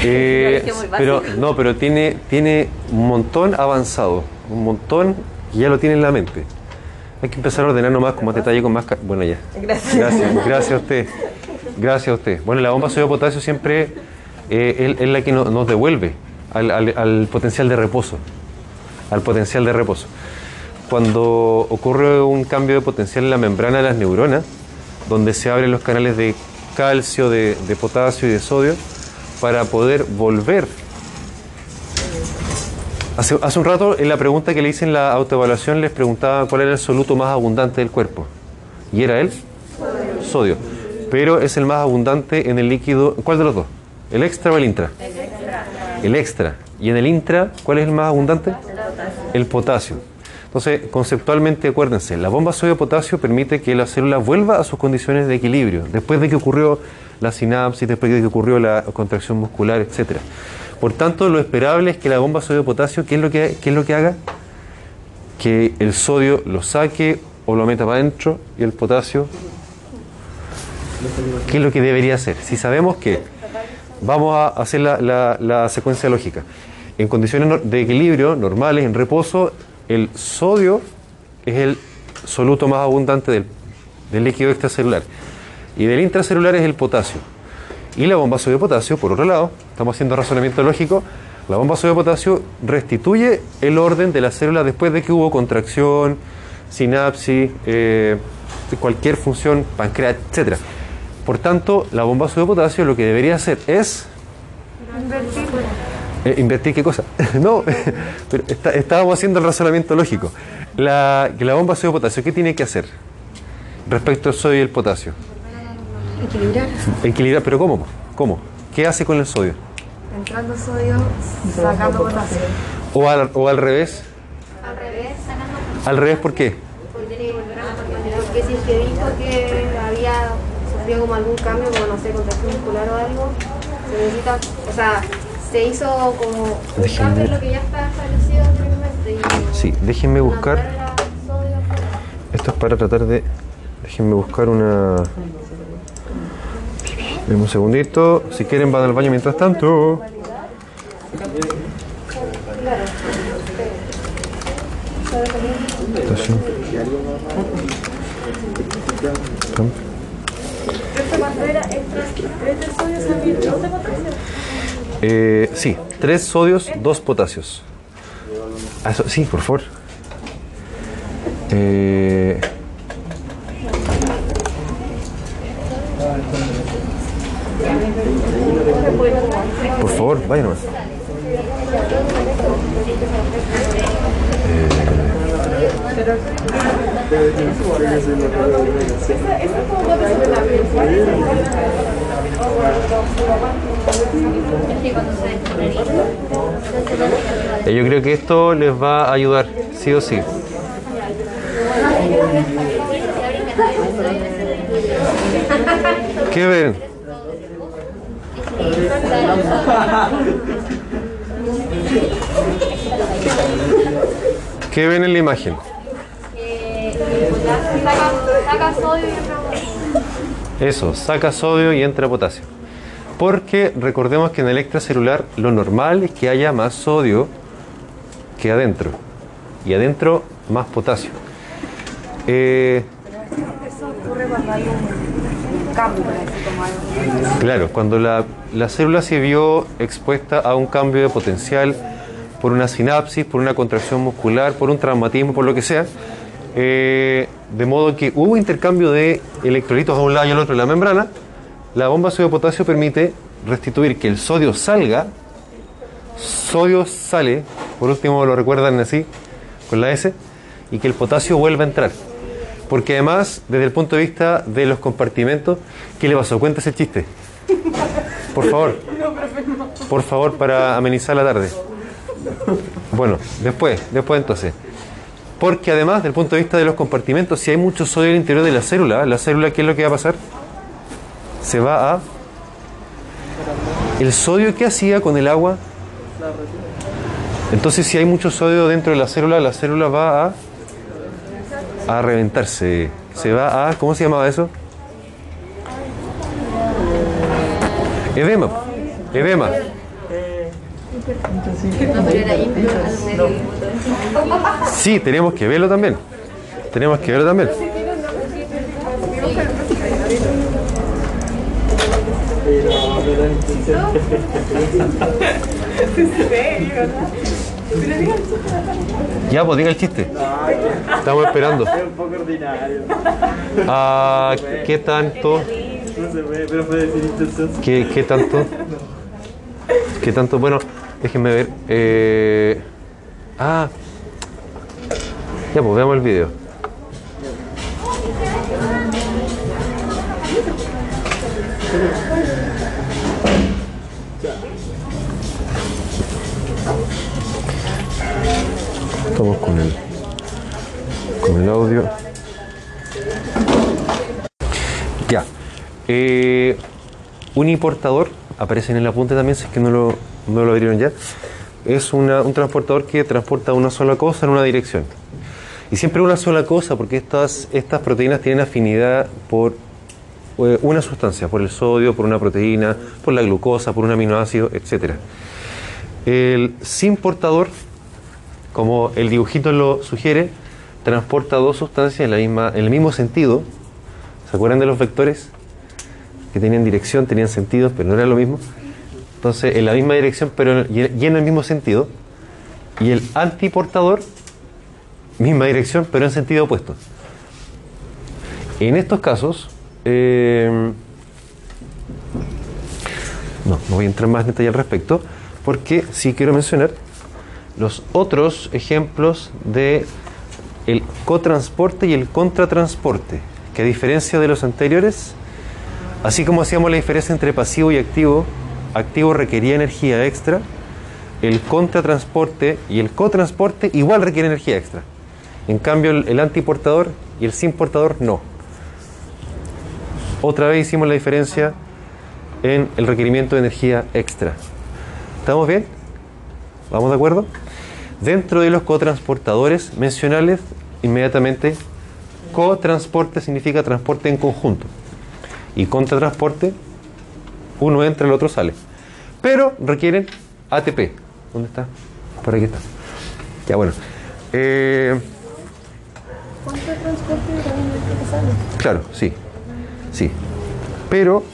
Eh, pero no, pero tiene, tiene un montón avanzado, un montón y ya lo tiene en la mente. Hay que empezar a ordenar nomás con más detalle, con más... Bueno, ya. Gracias. Gracias, gracias a usted. Gracias a usted. Bueno, la bomba sodio potasio siempre eh, es, la que no- nos devuelve al, al- al potencial de reposo. Al potencial de reposo. Cuando ocurre un cambio de potencial en la membrana de las neuronas, donde se abren los canales de calcio, de, potasio y de sodio, para poder volver. Hace, un rato, en la pregunta que le hice en la autoevaluación, les preguntaba cuál era el soluto más abundante del cuerpo. ¿Y era él? Sodio. Pero es el más abundante en el líquido. ¿Cuál de los dos? ¿El extra o el intra? El extra. ¿Y en el intra, cuál es el más abundante? El potasio. Entonces, conceptualmente, acuérdense, la bomba sodio-potasio permite que la célula vuelva a sus condiciones de equilibrio, después de que ocurrió la sinapsis, después de que ocurrió la contracción muscular, etc. Por tanto, lo esperable es que la bomba sodio-potasio, ¿qué es lo que, qué es lo que haga? que el sodio lo saque o lo meta para adentro y el potasio, ¿qué es lo que debería hacer? Si sabemos que vamos a hacer la, la- la secuencia lógica, en condiciones de equilibrio normales, en reposo, el sodio es el soluto más abundante del, líquido extracelular y del intracelular es el potasio. Y la bomba sodio potasio, por otro lado, estamos haciendo razonamiento lógico, la bomba sodio potasio restituye el orden de la célula después de que hubo contracción, sinapsis, eh, cualquier función, páncreas, etc. Por tanto, la bomba sodio potasio lo que debería hacer es... Eh, ¿Invertir qué cosa? no, pero está- estábamos haciendo el razonamiento lógico. La, que la bomba sodio potasio, ¿qué tiene que hacer respecto al sodio y el potasio? Equilibrar. Equilibrar, pero ¿cómo? ¿Cómo? ¿Qué hace con el sodio? Entrando sodio, sacando potasio. ¿O al, o al revés? Al revés. ¿Al revés por qué? Porque si se dijo que había sufrido como algún cambio, como no sé, contracción muscular o algo, se necesita, o sea, se hizo como un Déjenme cambio en lo que ya está establecido anteriormente. Y Sí, déjenme buscar. Esto es para tratar de. Déjenme buscar una. Deme un segundito. Si quieren, van al baño mientras tanto. Estación. Camp. Eh, sí, tres sodios, dos potasios. Ah, sí, por favor. Eh, por favor, vaya nomás. Eh, yo creo que les va a ayudar, sí o sí. ¿Qué ven? ¿Qué ven en la imagen? Eso, saca sodio y entra potasio. Porque recordemos que en el extracelular lo normal es que haya más sodio que adentro. Y adentro más potasio. Eh, Claro, cuando la, la célula se vio expuesta a un cambio de potencial por una sinapsis, por una contracción muscular, por un traumatismo, por lo que sea, eh, de modo que hubo intercambio de electrolitos a un lado y al otro de la membrana, la bomba sodio potasio permite restituir que el sodio salga, sodio sale, por último lo recuerdan así, con la S, y que el potasio vuelva a entrar. Porque además, desde el punto de vista de los compartimentos, ¿qué le pasó? Cuéntese el chiste. Por favor. Por favor, para amenizar la tarde. Bueno, después, después entonces. Porque además, desde el punto de vista de los compartimentos, si hay mucho sodio en el interior de la célula, la célula, ¿qué es lo que va a pasar? Se va a... El sodio que hacía con el agua. Entonces, si hay mucho sodio dentro de la célula, la célula va a a reventarse. Se va a. ¿Cómo se llamaba eso? Edema. Edema. Sí, tenemos que verlo también. Tenemos que verlo también. Ya, pues diga el chiste. Estamos esperando. un poco ordinario. Ah, ¿Qué tanto? No se ve, pero fue. ¿Qué, qué tanto? ¿Qué tanto? Bueno, déjenme ver. Eh, ah, ya, pues veamos el video. Con el, con el audio. Ya. Eh, un importador, aparece en el apunte también, si es que no lo, no lo abrieron ya, es un transportador que transporta una sola cosa en una dirección. Y siempre una sola cosa, porque estas, estas proteínas tienen afinidad por eh, una sustancia, por el sodio, por una proteína, por la glucosa, por un aminoácido, etc. El sin portador, como el dibujito lo sugiere, transporta dos sustancias en, la misma, en el mismo sentido. ¿Se acuerdan de los vectores? Que tenían dirección, tenían sentido, pero no era lo mismo. Entonces, en la misma dirección, pero y en el mismo sentido. Y el antiportador, misma dirección, pero en sentido opuesto. En estos casos, eh, no, no voy a entrar más en detalle al respecto, porque sí quiero mencionar los otros ejemplos de el cotransporte y el contratransporte, que a diferencia de los anteriores, así como hacíamos la diferencia entre pasivo y activo, activo requería energía extra, el contratransporte y el cotransporte igual requiere energía extra. En cambio, el, el antiportador y el sin portador no. Otra vez hicimos la diferencia en el requerimiento de energía extra. ¿Estamos bien? ¿Vamos de acuerdo? Dentro de los cotransportadores mencionales, inmediatamente, cotransporte significa transporte en conjunto. Y contratransporte, uno entra, el otro sale. Pero requieren ATP. ¿Dónde está? Por aquí está. Ya bueno. Eh, claro, sí. Sí. Pero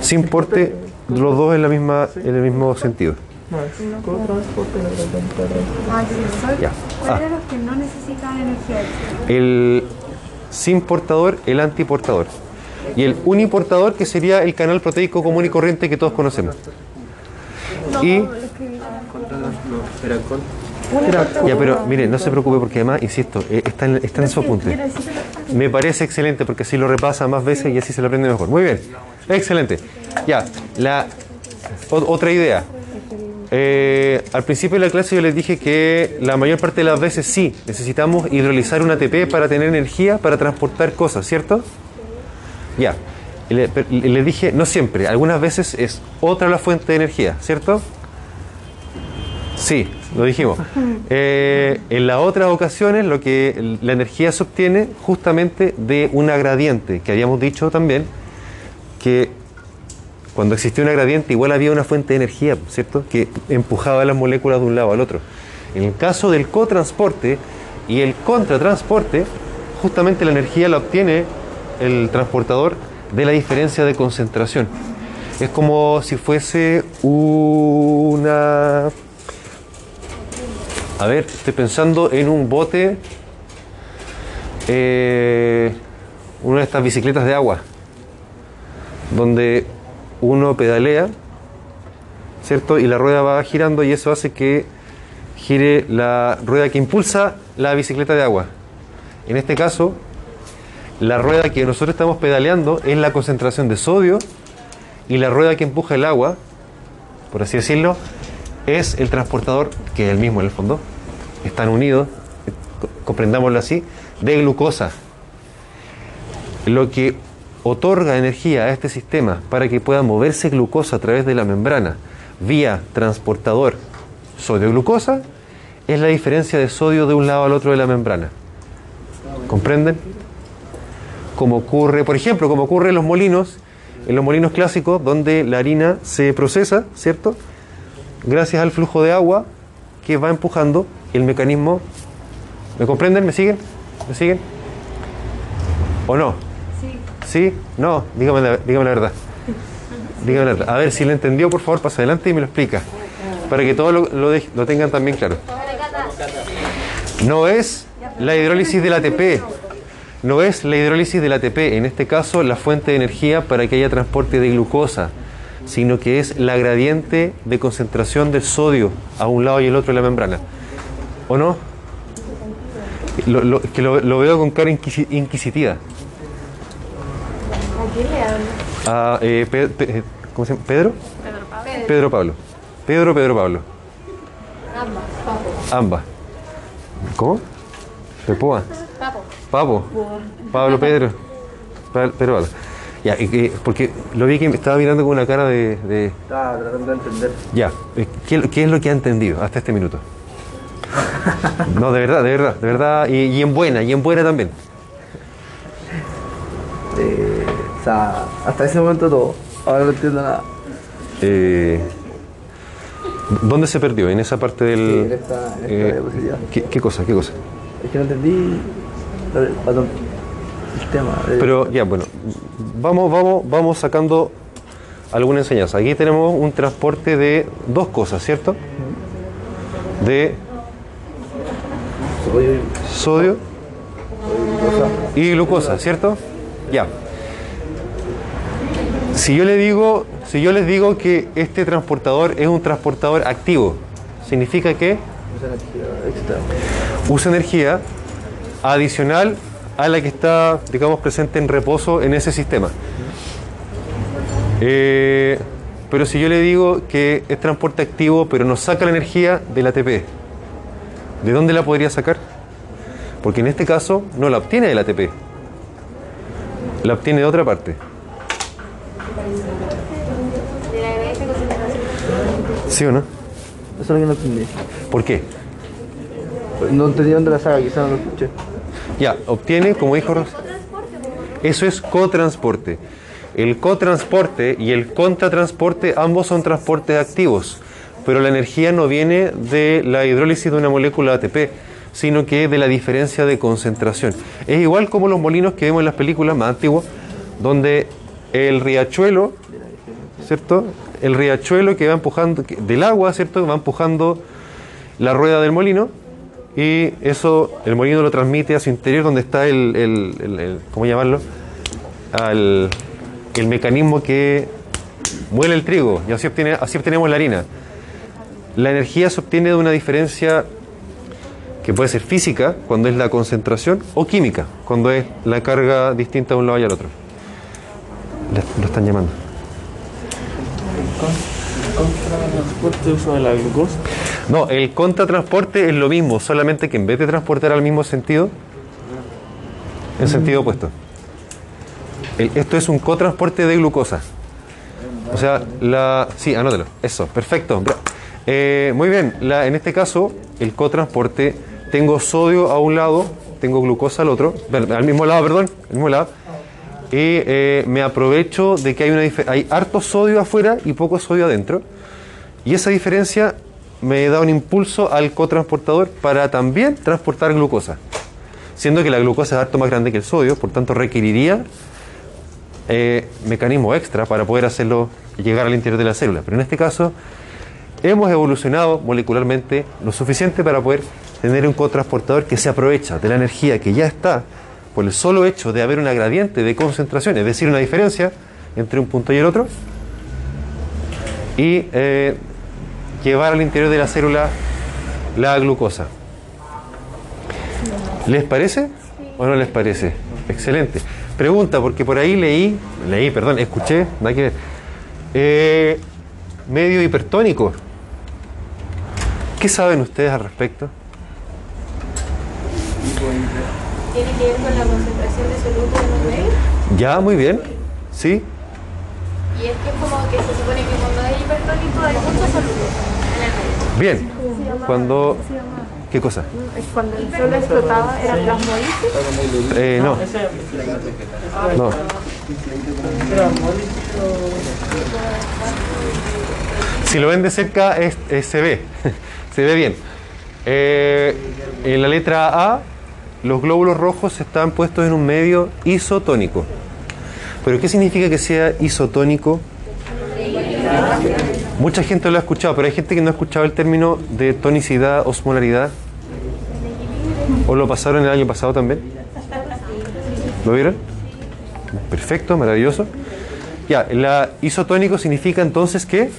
sin porte, los dos en la misma, en el mismo sentido. Ah, ¿Cuáles eran los que no necesitan energía extra? el sin portador, el antiportador. Y el uniportador, que sería el canal proteico común y corriente que todos conocemos. Y. Ya, pero mire, no se preocupe porque además, insisto, eh, está en, está en su apunte. Me parece excelente porque así lo repasa más veces y así se lo aprende mejor. Muy bien, excelente. Ya, la otra idea. Eh, al principio de la clase yo les dije que la mayor parte de las veces sí, necesitamos hidrolizar un ATP para tener energía para transportar cosas, ¿cierto? Ya. Y le- les dije, no siempre, algunas veces es otra la fuente de energía, ¿cierto? Sí, lo dijimos. Eh, en las otras ocasiones lo que la energía se obtiene justamente de una gradiente, que habíamos dicho también que cuando existía una gradiente igual había una fuente de energía, ¿cierto? Que empujaba las moléculas de un lado al otro. En el caso del cotransporte y el contratransporte, justamente la energía la obtiene el transportador de la diferencia de concentración. Es como si fuese una... A ver, estoy pensando en un bote, eh, una de estas bicicletas de agua, donde uno pedalea, ¿cierto? Y la rueda va girando y eso hace que gire la rueda que impulsa la bicicleta de agua. En este caso, la rueda que nosotros estamos pedaleando es la concentración de sodio y la rueda que empuja el agua, por así decirlo, es el transportador, que es el mismo en el fondo, están unidos, co- comprendámoslo así, de glucosa. Lo que otorga energía a este sistema para que pueda moverse glucosa a través de la membrana vía transportador sodio-glucosa es la diferencia de sodio de un lado al otro de la membrana. ¿Comprenden? Como ocurre, por ejemplo, como ocurre en los molinos, en los molinos clásicos, donde la harina se procesa, ¿cierto? Gracias al flujo de agua que va empujando el mecanismo. ¿Me comprenden? ¿Me siguen? ¿Me siguen? ¿O no? Sí. ¿No? Dígame la, la verdad. Dígame la verdad. A ver, si lo entendió, por favor, pasa adelante y me lo explica. Para que todos lo, tengan también claro. No es la hidrólisis del ATP. No es la hidrólisis del ATP, en este caso la fuente de energía para que haya transporte de glucosa, sino que es la gradiente de concentración del sodio a un lado y el otro de la membrana. ¿O no? Lo, que lo, veo con cara inquisi- inquisitiva. ¿A quién le hablo? A, eh, Pe- Pe- eh, ¿Cómo se llama? ¿Pedro? Pedro Pablo. Pedro, Pedro Pablo. Ambas. ¿Cómo? Pepoa. Papo. Pablo Pedro. Pedro Pablo. Ya, porque lo vi que me estaba mirando con una cara de. de- Estaba tratando de entender. ya, eh, ¿qué, qué es lo que ha entendido hasta este minuto? No, de verdad, de verdad, de verdad. Y, y en buena, y en buena también. O sea, hasta ese momento todo. Ahora no entiendo nada. Eh, ¿Dónde se perdió? En esa parte del. Sí, en esta- en esta eh, diapositiva. ¿qué, qué cosa? ¿Qué cosa? Es que no entendí. El tema. de- Pero ya, bueno, vamos, vamos, vamos sacando alguna enseñanza. Aquí tenemos un transporte de dos cosas, ¿cierto? De Sodio sodio y glucosa, ¿cierto? Ya. Si yo le digo, si yo les digo que este transportador es un transportador activo, significa que Usa energía extra. usa energía adicional a la que está, digamos, presente en reposo en ese sistema. Eh, pero si yo le digo que es transporte activo, pero nos saca la energía del ATP, ¿de dónde la podría sacar? Porque en este caso no la obtiene del ATP, la obtiene de otra parte. De la grasa concentración. ¿Sí o no? Eso es lo que no entendí. ¿Por qué? No entendí dónde la saga, quizás no lo escuché. Ya, obtiene, como dijo Ros- Eso es cotransporte. El cotransporte y el contratransporte ambos son transportes activos, pero la energía no viene de la hidrólisis de una molécula ATP, sino que de la diferencia de concentración. Es igual como los molinos que vemos en las películas más antiguas, donde el riachuelo, ¿cierto? El riachuelo que va empujando del agua, ¿cierto? Va empujando la rueda del molino y eso el molino lo transmite a su interior donde está el, el- el- ¿cómo llamarlo? Al- el mecanismo que muele el trigo y así, obtiene, así obtenemos la harina. La energía se obtiene de una diferencia que puede ser física cuando es la concentración o química cuando es la carga distinta de un lado y al otro. Lo están llamando. Transporte uso de la glucosa. No, el contratransporte es lo mismo, solamente que en vez de transportar al mismo sentido, en sentido opuesto. El- esto es un cotransporte de glucosa. O sea, la. Sí, anótelo. Eso, perfecto. Eh, muy bien, la- en este caso, el cotransporte, tengo sodio a un lado, tengo glucosa al otro, al mismo lado, perdón, al mismo lado. Y eh, me aprovecho de que hay, una hay harto sodio afuera y poco sodio adentro. Y esa diferencia me da un impulso al cotransportador para también transportar glucosa. Siendo que la glucosa es harto más grande que el sodio, por tanto requeriría eh, mecanismo extra para poder hacerlo llegar al interior de la célula. Pero en este caso hemos evolucionado molecularmente lo suficiente para poder tener un cotransportador que se aprovecha de la energía que ya está por el solo hecho de haber una gradiente de concentración, es decir, una diferencia entre un punto y el otro, y eh, llevar al interior de la célula la glucosa. ¿Les parece o no les parece? Excelente. Pregunta, porque por ahí leí, leí, perdón, escuché, nada que ver. Eh, medio hipertónico. ¿Qué saben ustedes al respecto? Tiene que ver con la concentración de soluto en los medios. Ya, muy bien. ¿Sí? Y es que es como que se supone que cuando hay hipertónico hay mucho soluto en el medio. Bien. Cuando... ¿Qué cosa? Cuando el sol explotaba, era plasmolisis. Eh, no. No. Si lo ven de cerca, es- es- se ve. se ve bien. Eh, en la letra A, los glóbulos rojos están puestos en un medio isotónico. ¿Pero qué significa que sea isotónico? Mucha gente lo ha escuchado, pero hay gente que no ha escuchado el término de tonicidad, osmolaridad. ¿O lo pasaron el año pasado también? ¿Lo vieron? Perfecto, maravilloso. Ya, la isotónico significa entonces que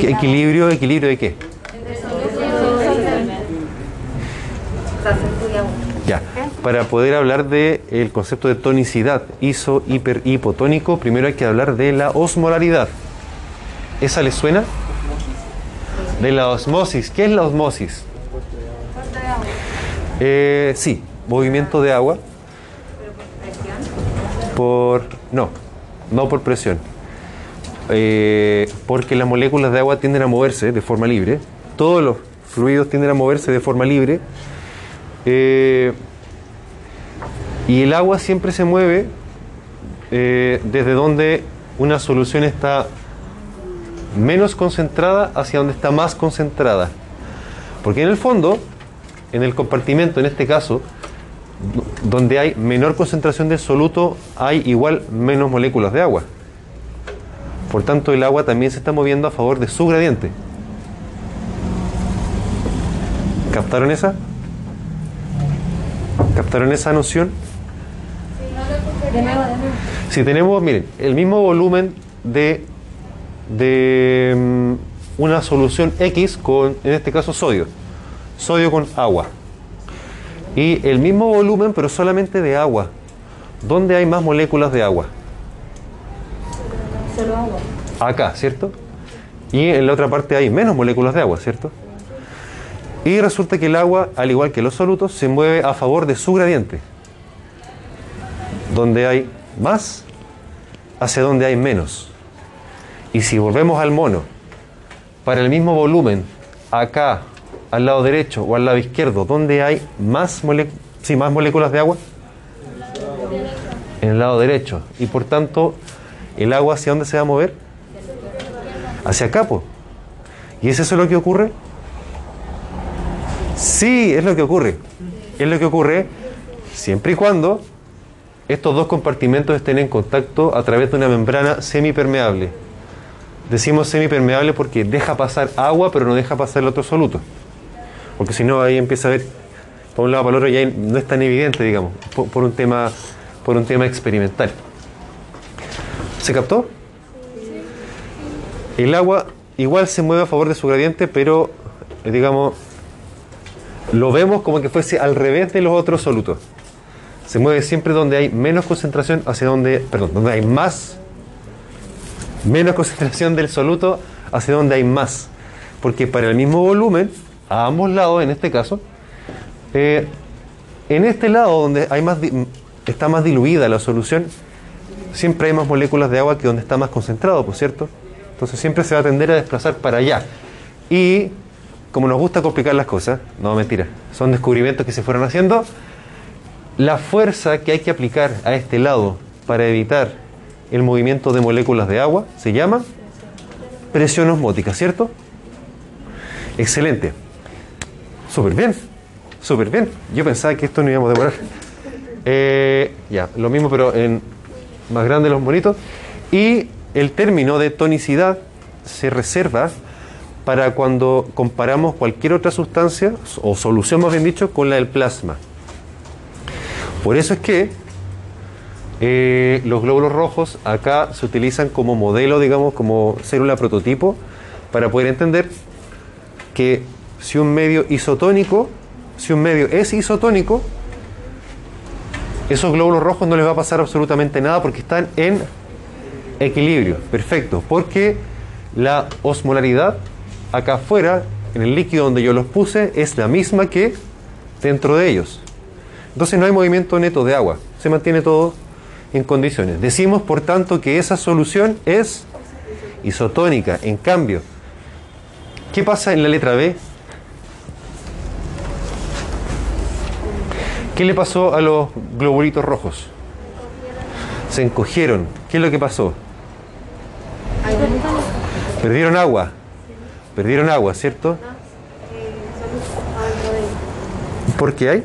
¿Qué equilibrio, equilibrio de qué? Ya, para poder hablar del concepto de tonicidad, iso, hiper, hipotónico, primero hay que hablar de la osmolaridad. ¿Esa les suena? De la osmosis. ¿Qué es la osmosis? Eh, sí, movimiento de agua. Por. No, no por presión. Eh, porque las moléculas de agua tienden a moverse de forma libre todos los fluidos tienden a moverse de forma libre. Eh, y el agua siempre se mueve eh, desde donde una solución está menos concentrada hacia donde está más concentrada. Porque en el fondo, en el compartimento, en este caso, donde hay menor concentración de soluto, hay igual menos moléculas de agua. Por tanto, el agua también se está moviendo a favor de su gradiente. ¿Captaron esa? ¿Captaron esa noción? De nuevo, de nuevo. Si tenemos, miren, el mismo volumen de, de mm, una solución X con, en este caso, sodio. Sodio con agua. Y el mismo volumen, pero solamente de agua. ¿Dónde hay más moléculas de agua? Solo agua. Acá, ¿cierto? Y en la otra parte hay menos moléculas de agua, ¿cierto? Y resulta que el agua, al igual que los solutos, se mueve a favor de su gradiente. Donde hay más, hacia donde hay menos. Y si volvemos al mono, para el mismo volumen, acá, al lado derecho o al lado izquierdo, ¿dónde hay más, sí, más moléculas de agua? En el lado derecho. Y por tanto, ¿el agua hacia dónde se va a mover? Hacia acá. ¿Y es eso lo que ocurre? Sí, es lo que ocurre. Es lo que ocurre siempre y cuando estos dos compartimentos estén en contacto a través de una membrana semipermeable. Decimos semipermeable porque deja pasar agua, pero no deja pasar el otro soluto. Porque si no, ahí empieza a ver, por un lado para el otro, ya no es tan evidente, digamos, por, por un, tema, por un tema experimental. ¿Se captó? El agua igual se mueve a favor de su gradiente, pero, eh, digamos, lo vemos como que fuese al revés de los otros solutos. Se mueve siempre donde hay menos concentración hacia donde, perdón, donde hay más, menos concentración del soluto hacia donde hay más. Porque para el mismo volumen, a ambos lados, en este caso, eh, en este lado donde hay más, está más diluida la solución, siempre hay más moléculas de agua que donde está más concentrado, por cierto. Entonces siempre se va a tender a desplazar para allá. Y como nos gusta complicar las cosas, no mentira, son descubrimientos que se fueron haciendo, la fuerza que hay que aplicar a este lado para evitar el movimiento de moléculas de agua se llama presión osmótica, ¿cierto? Excelente. Súper bien, súper bien. Yo pensaba que esto no íbamos a demorar. Eh, ya, lo mismo pero en más grande los monitos. Y el término de tonicidad se reserva para cuando comparamos cualquier otra sustancia, o solución más bien dicho, con la del plasma. Por eso es que eh, los glóbulos rojos acá se utilizan como modelo, digamos, como célula prototipo, para poder entender que si un medio isotónico, si un medio es isotónico, esos glóbulos rojos no les va a pasar absolutamente nada porque están en equilibrio, perfecto, porque la osmolaridad acá afuera, en el líquido donde yo los puse, es la misma que dentro de ellos. Entonces no hay movimiento neto de agua, se mantiene todo en condiciones. Decimos, por tanto, que esa solución es isotónica. En cambio, ¿qué pasa en la letra B? ¿Qué le pasó a los globulitos rojos? Se encogieron. ¿Qué es lo que pasó? Perdieron agua. Perdieron agua, ¿cierto? ¿Por qué hay?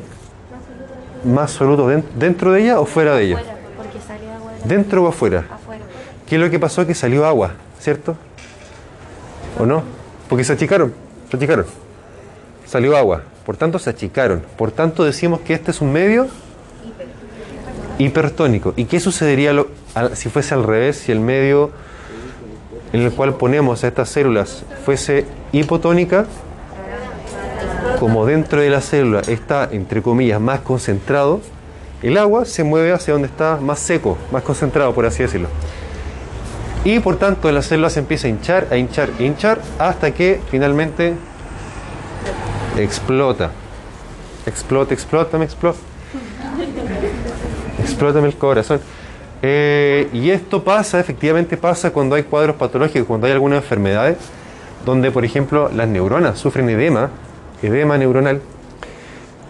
¿Más soluto den- dentro de ella o fuera de ella? Porque agua ¿Dentro o afuera? afuera. ¿Qué es lo que pasó? Que salió agua, ¿cierto? ¿O no? Porque se achicaron, se achicaron. Salió agua, por tanto se achicaron. Por tanto decimos que este es un medio hipertónico. ¿Y qué sucedería si fuese al revés? Si el medio en el cual ponemos a estas células fuese hipotónica, como dentro de la célula está, entre comillas, más concentrado, el agua se mueve hacia donde está más seco, más concentrado, por así decirlo. Y por tanto la célula se empieza a hinchar, a hinchar, a hinchar, hasta que finalmente explota. Explota, explota, me explota. Explótame el corazón. Eh, y esto pasa, efectivamente pasa cuando hay cuadros patológicos, cuando hay algunas enfermedades, donde, por ejemplo, las neuronas sufren edema, edema neuronal,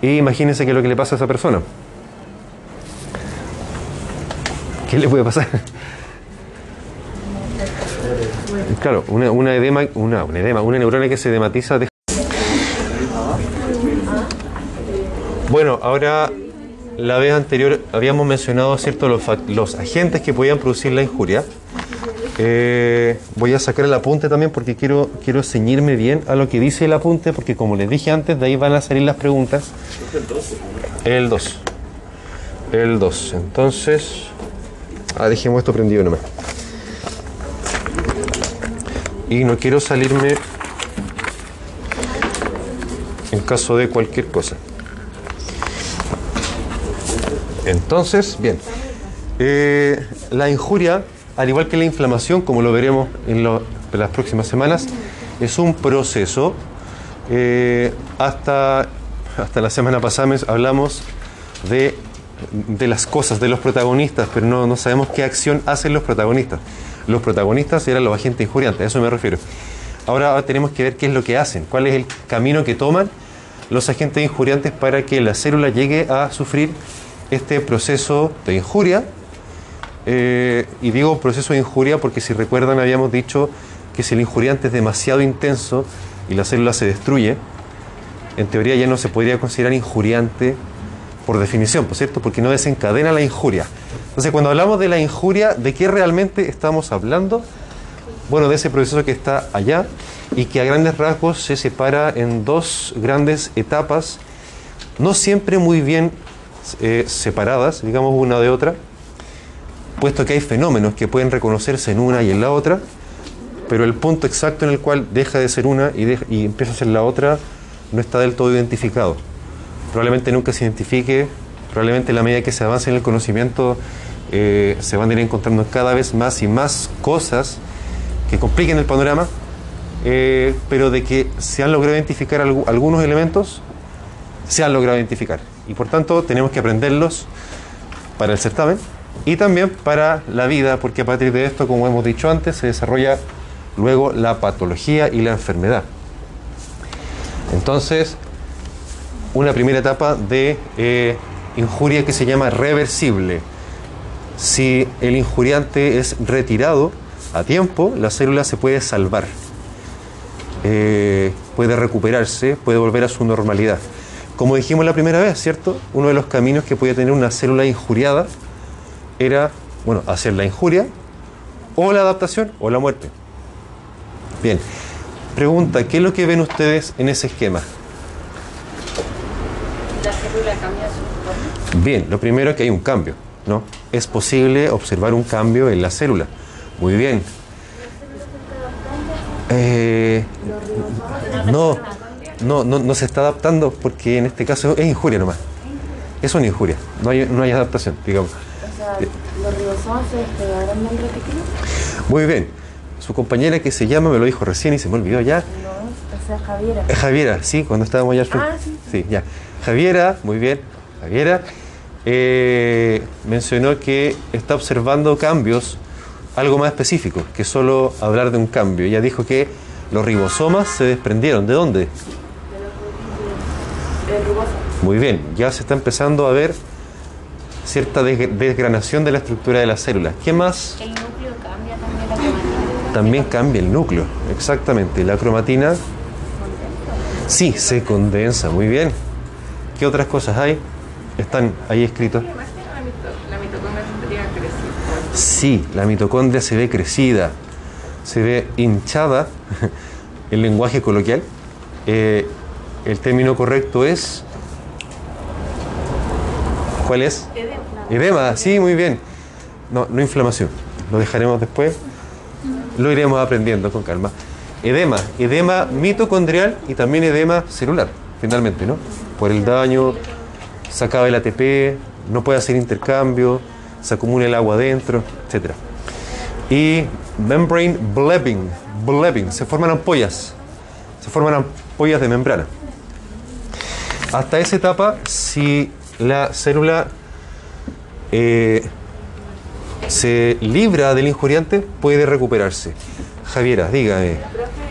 y imagínense qué es lo que le pasa a esa persona. ¿Qué le puede pasar? Claro, una, edema, una, un edema, una neurona que se edematiza. deja- Bueno, ahora la vez anterior habíamos mencionado cierto los, agentes que podían producir la injuria. Eh, voy a sacar el apunte también porque quiero, quiero ceñirme bien a lo que dice el apunte, porque como les dije antes, de ahí van a salir las preguntas. El 2. El 2. Entonces. Ah, dejemos esto prendido nomás. Y no quiero salirme en caso de cualquier cosa. Entonces, bien. Eh, la injuria, al igual que la inflamación, como lo veremos en, las próximas semanas, es un proceso. eh, hasta, hasta la semana pasada hablamos de, de las cosas, de los protagonistas, pero no, no sabemos qué acción hacen los protagonistas. Los protagonistas eran los agentes injuriantes, a eso me refiero. Ahora tenemos que ver qué es lo que hacen, cuál es el camino que toman los agentes injuriantes para que la célula llegue a sufrir este proceso de injuria. Eh, y digo proceso de injuria porque si recuerdan habíamos dicho que si el injuriante es demasiado intenso y la célula se destruye, en teoría ya no se podría considerar injuriante por definición, ¿por cierto? Porque no desencadena la injuria. Entonces, cuando hablamos de la injuria, ¿de qué realmente estamos hablando? Bueno, de ese proceso que está allá y que a grandes rasgos se separa en dos grandes etapas, no siempre muy bien eh, separadas, digamos, una de otra, puesto que hay fenómenos que pueden reconocerse en una y en la otra, pero el punto exacto en el cual deja de ser una y, empieza a ser la otra no está del todo identificado. Probablemente nunca se identifique, probablemente a la medida que se avance en el conocimiento eh, se van a ir encontrando cada vez más y más cosas que compliquen el panorama, eh, pero de que se han logrado identificar algu- algunos elementos, se han logrado identificar. Y por tanto tenemos que aprenderlos para el certamen y también para la vida, porque a partir de esto, como hemos dicho antes, se desarrolla luego la patología y la enfermedad. Entonces, una primera etapa de eh, injuria que se llama reversible. Si el injuriante es retirado a tiempo, la célula se puede salvar, Eh, puede recuperarse, puede volver a su normalidad. Como dijimos la primera vez, ¿cierto? Uno de los caminos que podía tener una célula injuriada era, bueno, hacer la injuria, o la adaptación, o la muerte. Bien, pregunta, ¿qué es lo que ven ustedes en ese esquema? La célula cambia su forma. Bien, lo primero es que hay un cambio, ¿no? Es posible observar un cambio en la célula. Muy bien. Eh, no, no, no, no se está adaptando porque en este caso es injuria nomás. Es una injuria, no hay, no hay adaptación, digamos. O sea, los ribosomas se despegaron del retículo. Muy bien. Su compañera que se llama, me lo dijo recién y se me olvidó ya. No, o sea, Javiera. Eh, Javiera, sí, cuando estábamos allá. Ah, sí. Sí, ya. Javiera, muy bien. Javiera eh, mencionó que está observando cambios, algo más específico, que solo hablar de un cambio. Ella dijo que los ribosomas se desprendieron. ¿De dónde? Muy bien, ya se está empezando a ver cierta desg- desgranación de la estructura de la célula. ¿Qué más? El núcleo cambia también la cromatina. También cambia el núcleo, exactamente. La cromatina sí se condensa, muy bien. ¿Qué otras cosas hay? Están ahí escritos. Sí, la mitocondria se ve crecida, se ve hinchada, el lenguaje coloquial. Eh, el término correcto es... ¿Cuál es? Edema, sí, muy bien. No, no inflamación, lo dejaremos después. Lo iremos aprendiendo con calma. Edema, edema mitocondrial y también edema celular, finalmente, ¿no? Por el daño, se acaba el ATP, no puede hacer intercambio, se acumula el agua adentro, etc. Y membrane blebbing, blebbing, se forman ampollas, se forman ampollas de membrana. Hasta esa etapa, si la célula eh, se libra del injuriante, puede recuperarse. Javiera, dígame. Profe,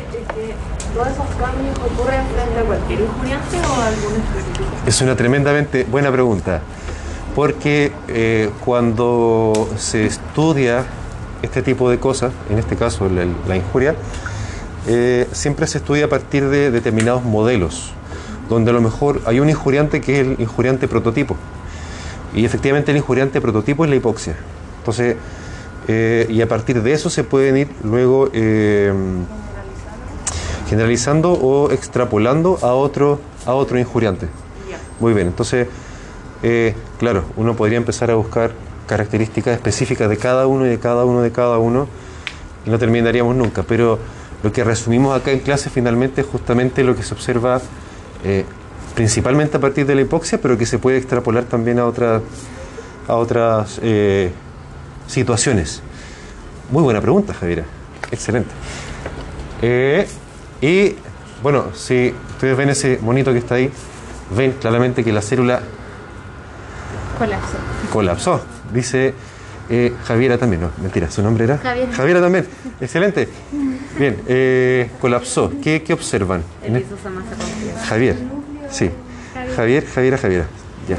¿Todos esos cambios ocurren frente a cualquier injuriante o a algún específico? Es una tremendamente buena pregunta, porque eh, cuando se estudia este tipo de cosas, en este caso la, la injuria, eh, siempre se estudia a partir de determinados modelos, donde a lo mejor hay un injuriante que es el injuriante prototipo, y efectivamente el injuriante prototipo es la hipoxia. Entonces, eh, y a partir de eso se pueden ir luego eh, generalizando o extrapolando a otro, a otro injuriante. Muy bien, entonces, eh, claro, uno podría empezar a buscar características específicas de cada uno y de cada uno de cada uno y no terminaríamos nunca, pero lo que resumimos acá en clase finalmente es justamente lo que se observa eh, principalmente a partir de la hipoxia, pero que se puede extrapolar también a otras, a otras eh, situaciones. Muy buena pregunta, Javiera. Excelente. Eh, y bueno, si ustedes ven ese monito que está ahí, ven claramente que la célula Colapso. colapsó. Dice eh, Javiera también, no, mentira, su nombre era Javiera. Javiera también. Excelente. Bien, eh, colapsó. ¿Qué, qué observan? Javier, sí. Javier, Javiera, Javiera. Ya.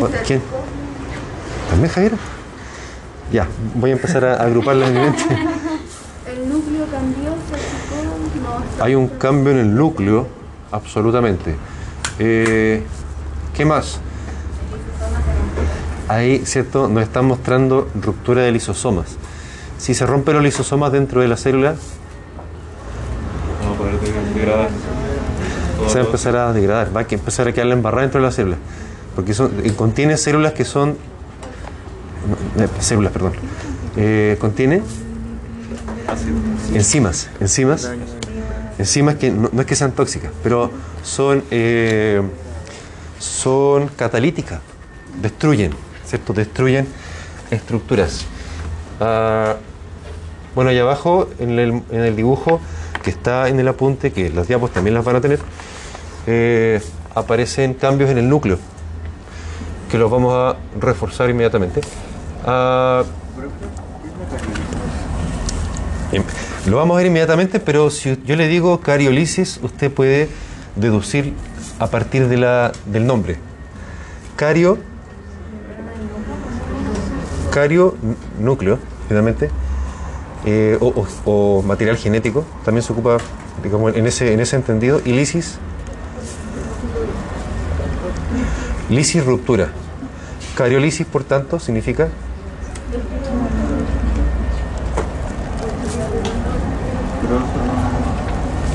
O- ¿Quién? ¿También Javiera? Ya, voy a empezar a agruparlas en mi mente. El núcleo cambió, se. Hay un cambio en el núcleo, absolutamente. Eh, ¿Qué más? Ahí, ¿cierto? Nos están mostrando ruptura de lisosomas. Si se rompen los lisosomas dentro de la célula, se va a empezar a degradar, va a empezar a quedar la embarrada dentro de la célula. Porque son, contiene células que son. no, eh, células, perdón. Eh, contiene enzimas, enzimas, enzimas que no, no es que sean tóxicas, pero son, eh, son catalíticas, destruyen, ¿cierto? Destruyen estructuras. Ah, bueno, allá abajo en el, en el dibujo que está en el apunte, que las diapos también las van a tener, eh, aparecen cambios en el núcleo, que los vamos a reforzar inmediatamente. Ah, Bien, Lo vamos a ver inmediatamente, pero si yo le digo cariolisis, usted puede deducir a partir de la, del nombre. Cario, cario, núcleo, finalmente, eh, o, material genético, también se ocupa, digamos, en ese, en ese entendido, y lisis, lisis ruptura. Cariolisis, por tanto, significa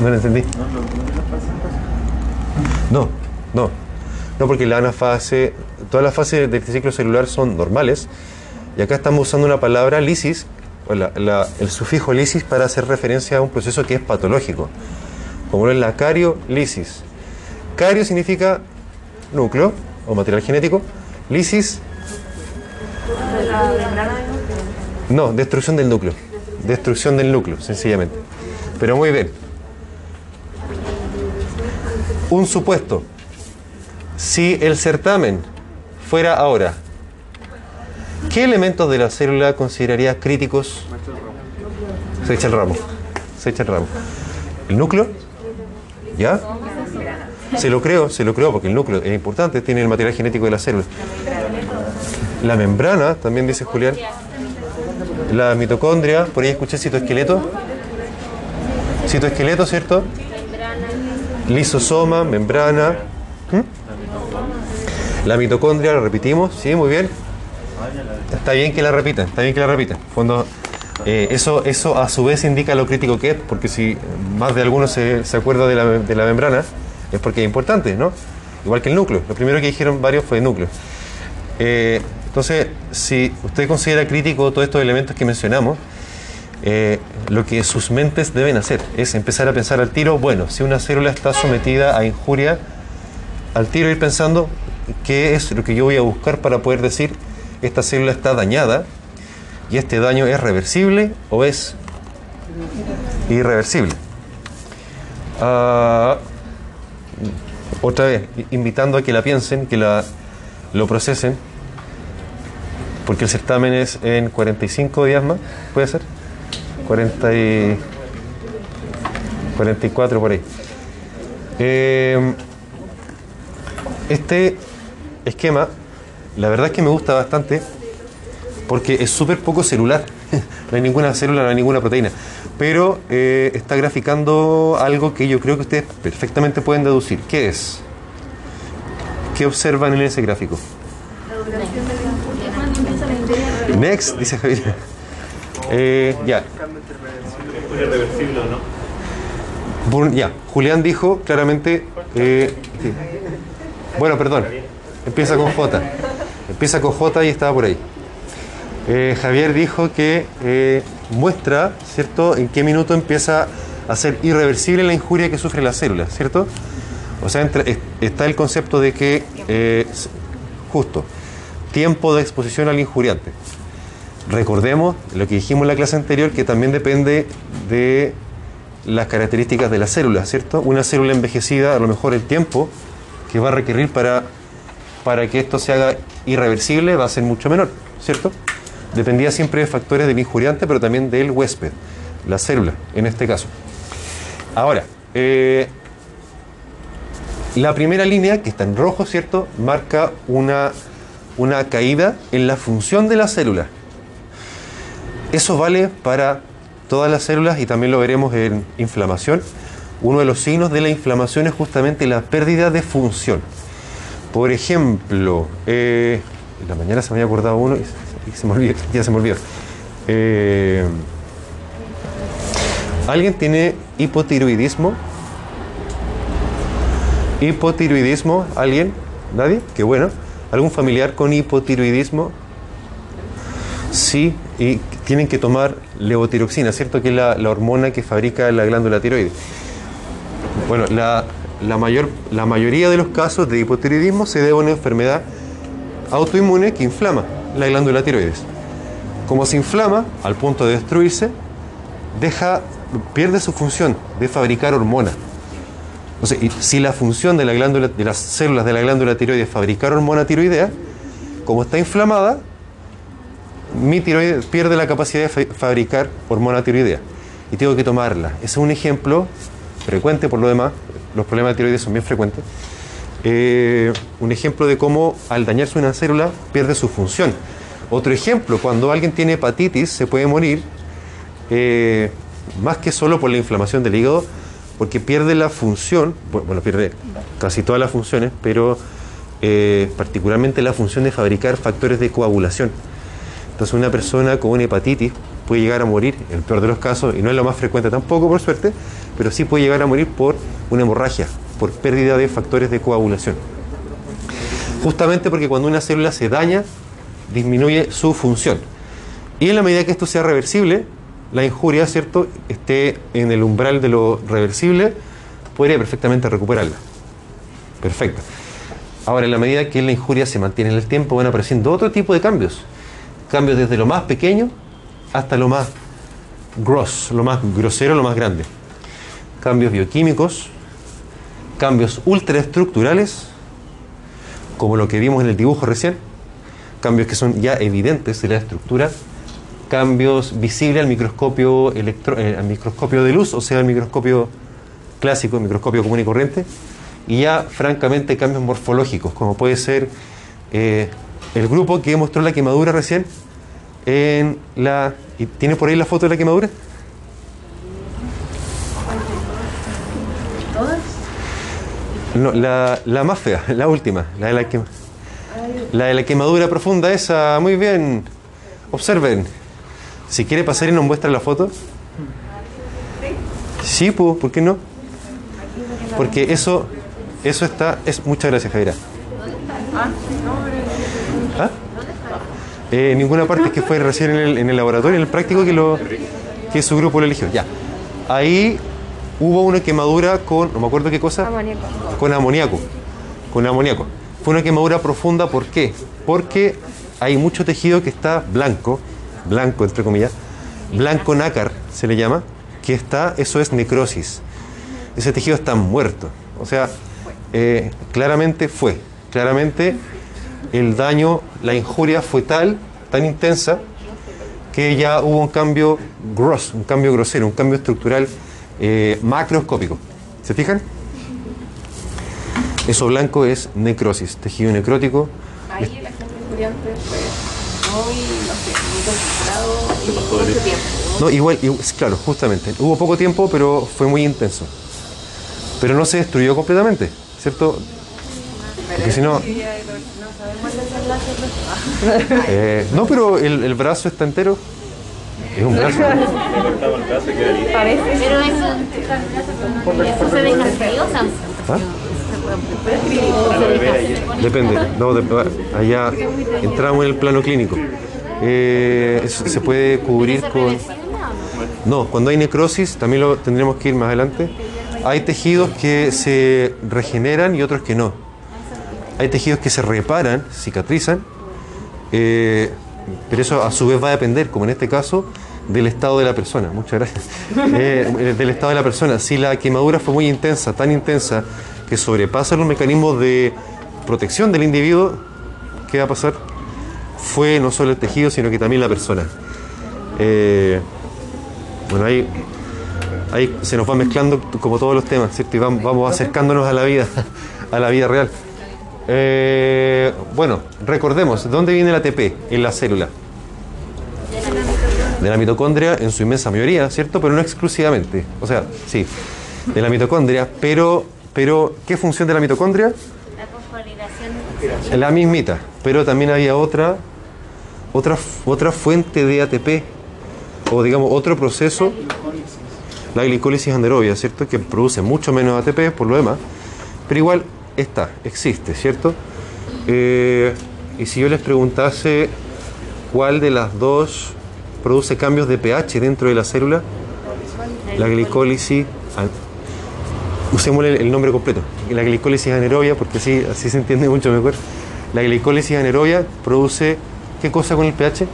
No lo entendí. No, no. No, porque la anafase, todas las fases del ciclo celular son normales. Y acá estamos usando una palabra lisis, el sufijo lisis para hacer referencia a un proceso que es patológico. Como lo es la cariolisis. Cario significa núcleo o material genético. Lisis, no, destrucción del núcleo. Destrucción del núcleo, sencillamente. Pero muy bien. Un supuesto. Si el certamen fuera ahora, ¿qué elementos de la célula consideraría críticos? Se echa el ramo. Se echa el ramo. ¿El núcleo? ¿Ya? Se lo creo, se lo creo, porque el núcleo es importante, tiene el material genético de la célula. La membrana, también dice Julián. La mitocondria, por ahí escuché citoesqueleto. Citoesqueleto, ¿cierto? Lisosoma, membrana. ¿Mm? La mitocondria, la repetimos, sí, muy bien. Está bien que la repitan, está bien que la repitan. Cuando, eh, eso, eso a su vez indica lo crítico que es, porque si más de alguno se, acuerda de la, de la membrana, es porque es importante, ¿no? Igual que el núcleo. Lo primero que dijeron varios fue el núcleo. Eh, entonces, si usted considera crítico todos estos elementos que mencionamos, eh, lo que sus mentes deben hacer es empezar a pensar al tiro, bueno, si una célula está sometida a injuria, al tiro ir pensando qué es lo que yo voy a buscar para poder decir, esta célula está dañada y este daño es reversible o es irreversible. Ah, otra vez, invitando a que la piensen, que la, lo procesen, porque el certamen es en 45 días más, ¿puede ser? 40 y... 44 por ahí. Eh, este esquema, la verdad es que me gusta bastante porque es súper poco celular. no hay ninguna célula, no hay ninguna proteína. Pero eh, está graficando algo que yo creo que ustedes perfectamente pueden deducir. ¿Qué es? ¿Qué observan en ese gráfico? Next, dice Javier. Eh, ya. Ya, Julián dijo claramente. eh. Bueno, perdón. Empieza con J. Empieza con J y estaba por ahí. Eh, Javier dijo que eh, muestra, ¿cierto?, en qué minuto empieza a ser irreversible la injuria que sufre la célula, ¿cierto? O sea, está el concepto de que, eh, justo, tiempo de exposición al injuriante. Recordemos lo que dijimos en la clase anterior, que también depende de las características de la célula, ¿cierto? Una célula envejecida, a lo mejor el tiempo que va a requerir para, para que esto se haga irreversible va a ser mucho menor, ¿cierto? Dependía siempre de factores del injuriante, pero también del huésped, la célula, en este caso. Ahora, eh, la primera línea, que está en rojo, ¿cierto? Marca una, una caída en la función de la célula. Eso vale para todas las células y también lo veremos en inflamación. Uno de los signos de la inflamación es justamente la pérdida de función. Por ejemplo, eh, en la mañana se me había acordado uno y se, me olvidó, ya se me olvidó. Eh, ¿Alguien tiene hipotiroidismo? ¿Hipotiroidismo? ¿Alguien? ¿Nadie? Qué bueno. ¿Algún familiar con hipotiroidismo? Sí, y tienen que tomar levotiroxina, ¿cierto? Que es la, la hormona que fabrica la glándula tiroides. Bueno, la, la mayor, la mayoría de los casos de hipotiroidismo se debe a una enfermedad autoinmune que inflama la glándula tiroides. Como se inflama al punto de destruirse, deja, pierde su función de fabricar hormonas. Si la función de, la glándula, de las células de la glándula tiroides es fabricar hormona tiroidea, como está inflamada, mi tiroides pierde la capacidad de fa- fabricar hormona tiroidea y tengo que tomarla. Ese es un ejemplo frecuente por lo demás, los problemas de tiroides son bien frecuentes. Eh, un ejemplo de cómo al dañarse una célula pierde su función. Otro ejemplo, cuando alguien tiene hepatitis se puede morir eh, más que solo por la inflamación del hígado, porque pierde la función, bu- bueno, pierde casi todas las funciones, pero eh, particularmente la función de fabricar factores de coagulación. Entonces una persona con una hepatitis puede llegar a morir, en el peor de los casos, y no es lo más frecuente tampoco, por suerte, pero sí puede llegar a morir por una hemorragia, por pérdida de factores de coagulación. Justamente porque cuando una célula se daña, disminuye su función. Y en la medida que esto sea reversible, la injuria, ¿cierto?, esté en el umbral de lo reversible, podría perfectamente recuperarla. Perfecto. Ahora, en la medida que la injuria se mantiene en el tiempo, van apareciendo otro tipo de cambios. Cambios desde lo más pequeño hasta lo más gross, lo más grosero, lo más grande. Cambios bioquímicos, cambios ultraestructurales, como lo que vimos en el dibujo recién, cambios que son ya evidentes de la estructura, cambios visibles al microscopio, electro- eh, al microscopio de luz, o sea, al microscopio clásico, el microscopio común y corriente, y ya francamente cambios morfológicos, como puede ser eh, el grupo que mostró la quemadura recién en la... ¿y ¿Tiene por ahí la foto de la quemadura? No, la, la más fea, la última, la de la, quema- la de la quemadura profunda, esa, muy bien. Observen. Si quiere pasar y nos muestra la foto. Sí, pues, ¿por qué no? Porque eso, eso está, es, muchas gracias, Javiera. ¿Ah? Eh, ninguna parte que fue recién en el, en el laboratorio, en el práctico que lo que su grupo lo eligió. Ya. Ahí hubo una quemadura con, no me acuerdo qué cosa, Amoníaco. con amoníaco. Con amoníaco. Fue una quemadura profunda, ¿por qué? Porque hay mucho tejido que está blanco, blanco entre comillas, blanco nácar se le llama, que está, eso es necrosis. Ese tejido está muerto. O sea, eh, claramente fue, claramente el daño, la injuria fue tal, tan intensa, que ya hubo un cambio gross, un cambio grosero, un cambio estructural eh, macroscópico. ¿Se fijan? Eso blanco es necrosis, tejido necrótico. Ahí el agente estudiante fue muy, no sé, muy concentrado y mucho tiempo. No, igual, igual- claro, justamente. Hubo poco tiempo, pero fue muy intenso. Pero no se destruyó completamente, ¿cierto? Porque si no... Eh, no, pero el, el brazo está entero. Es un brazo. Pero eso, eso se deja ¿Ah? Depende. No, de- allá entramos en el plano clínico. Eh, eso se puede cubrir con... No, cuando hay necrosis, también lo tendremos que ir más adelante. Hay tejidos que se regeneran y otros que no. Hay tejidos que se reparan, cicatrizan, eh, pero eso a su vez va a depender, como en este caso, del estado de la persona. Muchas gracias. Eh, del estado de la persona. Si la quemadura fue muy intensa, tan intensa, que sobrepasa los mecanismos de protección del individuo, ¿qué va a pasar? Fue no solo el tejido, sino que también la persona. Eh, bueno, ahí, ahí se nos va mezclando como todos los temas, ¿cierto? Y vamos, vamos acercándonos a la vida, a la vida real. Eh, bueno, recordemos, ¿de dónde viene el ATP en la célula? De la mitocondria en su inmensa mayoría, ¿cierto? Pero no exclusivamente. O sea, sí, de la mitocondria, pero, pero ¿qué función de la mitocondria? la fosforilación La mismita, pero también había otra, otra, otra fuente de ATP, o digamos otro proceso, la glicólisis anaerobia, ¿cierto? Que produce mucho menos ATP por lo demás, pero igual está, existe, ¿cierto? Eh, y si yo les preguntase cuál de las dos produce cambios de pH dentro de la célula, la glicólisis, usemos el, el nombre completo, la glicólisis anaerobia, porque así, así se entiende mucho mejor. La glicólisis anaerobia produce, ¿qué cosa con el pH? Eh,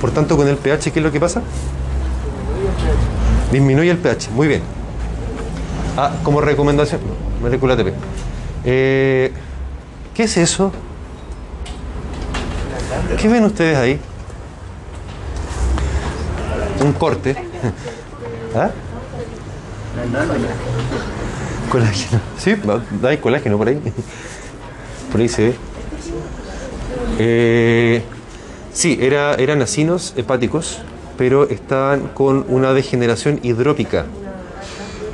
Por tanto, con el pH, ¿qué es lo que pasa? Disminuye el pH, muy bien. Ah, como recomendación, molécula ATP. Eh, ¿Qué es eso? ¿Qué ven ustedes ahí? Un corte. ¿Ah? Colágeno. Sí, hay colágeno por ahí. Por ahí se ve. Eh, sí, era, eran acinos hepáticos, pero estaban con una degeneración hidrópica.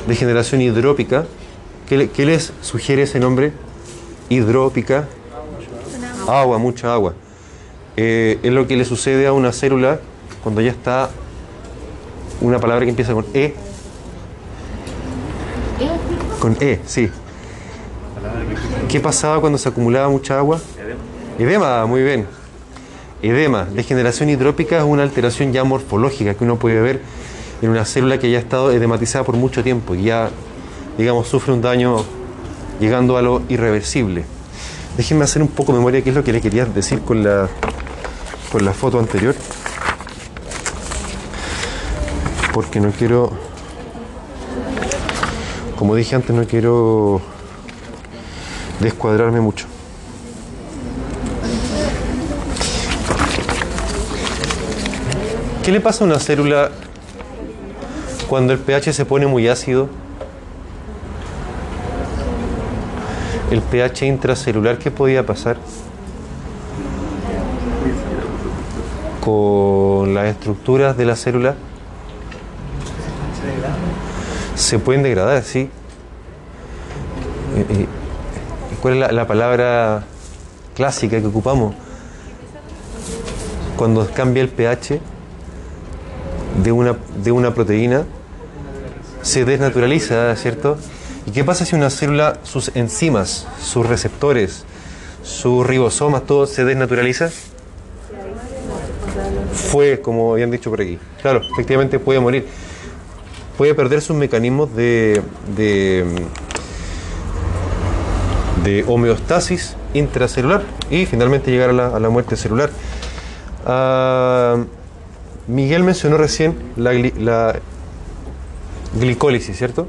Degeneración hidrópica. ¿Qué, le- qué les sugiere ese nombre? Hidrópica. Agua, mucha agua. Eh, es lo que le sucede a una célula cuando ya está una palabra que empieza con E. Con E, sí. ¿Qué pasaba cuando se acumulaba mucha agua? Edema, muy bien. Edema, degeneración hidrópica es una alteración ya morfológica que uno puede ver en una célula que ya ha estado edematizada por mucho tiempo y ya, digamos, sufre un daño llegando a lo irreversible. Déjenme hacer un poco de memoria qué es lo que le quería decir con la, con la foto anterior. Porque no quiero, como dije antes, no quiero descuadrarme mucho. ¿Qué le pasa a una célula cuando el pH se pone muy ácido? El pH intracelular, ¿qué podía pasar? Con las estructuras de la célula se pueden degradar, sí. ¿Y- y- ¿Cuál es la, la palabra clásica que ocupamos? Cuando cambia el pH de una, de una proteína, se desnaturaliza, ¿cierto? ¿Y qué pasa si una célula, sus enzimas, sus receptores, sus ribosomas, todo se desnaturaliza? Fue, como habían dicho por aquí. Claro, efectivamente puede morir. Puede perder sus mecanismos de, de, de homeostasis intracelular y finalmente llegar a la, a la muerte celular. Ah, Miguel mencionó recién la, la glicólisis, ¿cierto?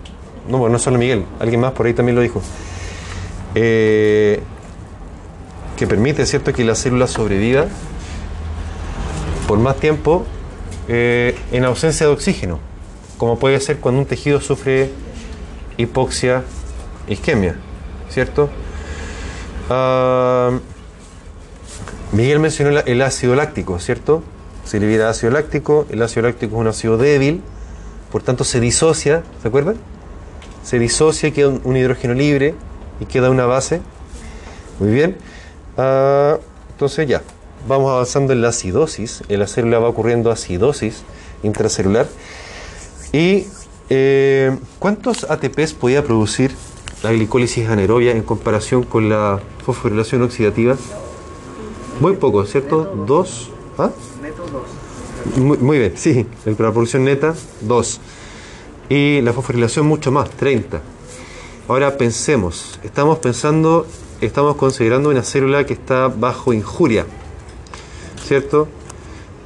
No, bueno, no solo Miguel, alguien más por ahí también lo dijo. Eh, que permite, ¿cierto?, que la célula sobreviva por más tiempo eh, en ausencia de oxígeno. como puede ser cuando un tejido sufre hipoxia, isquemia, ¿cierto? Ah, Miguel mencionó el ácido láctico, ¿cierto? Se libera ácido láctico, el ácido láctico es un ácido débil, por tanto se disocia, ¿se acuerdan? Se disocia queda un, hidrógeno libre y queda una base. Muy bien. Ah, entonces ya, vamos avanzando en la acidosis. En la célula va ocurriendo acidosis intracelular. ¿Y eh, cuántos ATPs podía producir la glicólisis anaerobia en comparación con la fosforilación oxidativa? Muy poco, ¿cierto? Dos. ¿Ah? Neto 2. Muy, bien, sí. La producción neta, 2. Y la fosforilación mucho más, 30. Ahora pensemos, estamos pensando, estamos considerando una célula que está bajo injuria, ¿cierto?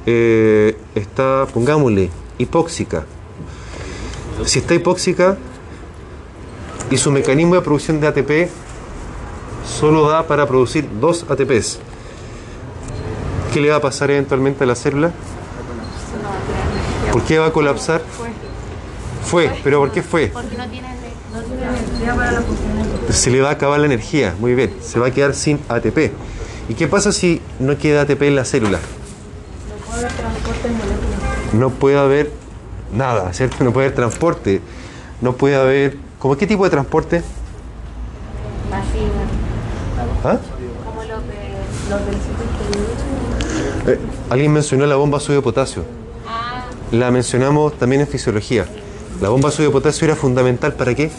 Eh, está, pongámosle, hipóxica. Si está hipóxica y su mecanismo de producción de ATP solo da para producir dos ATPs, ¿qué le va a pasar eventualmente a la célula? ¿Por qué va a colapsar? Fue, pero ¿por qué fue? Porque no tiene Se le va a acabar la energía, muy bien, se va a quedar sin ATP. ¿Y qué pasa si no queda ATP en la célula? No puede haber nada, ¿cierto? No puede haber transporte, no puede haber... ¿Cómo qué tipo de transporte? ¿Ah? como los de los del Eh, alguien mencionó la bomba sodio potasio. La mencionamos también en fisiología. La bomba sodio potasio era fundamental para qué?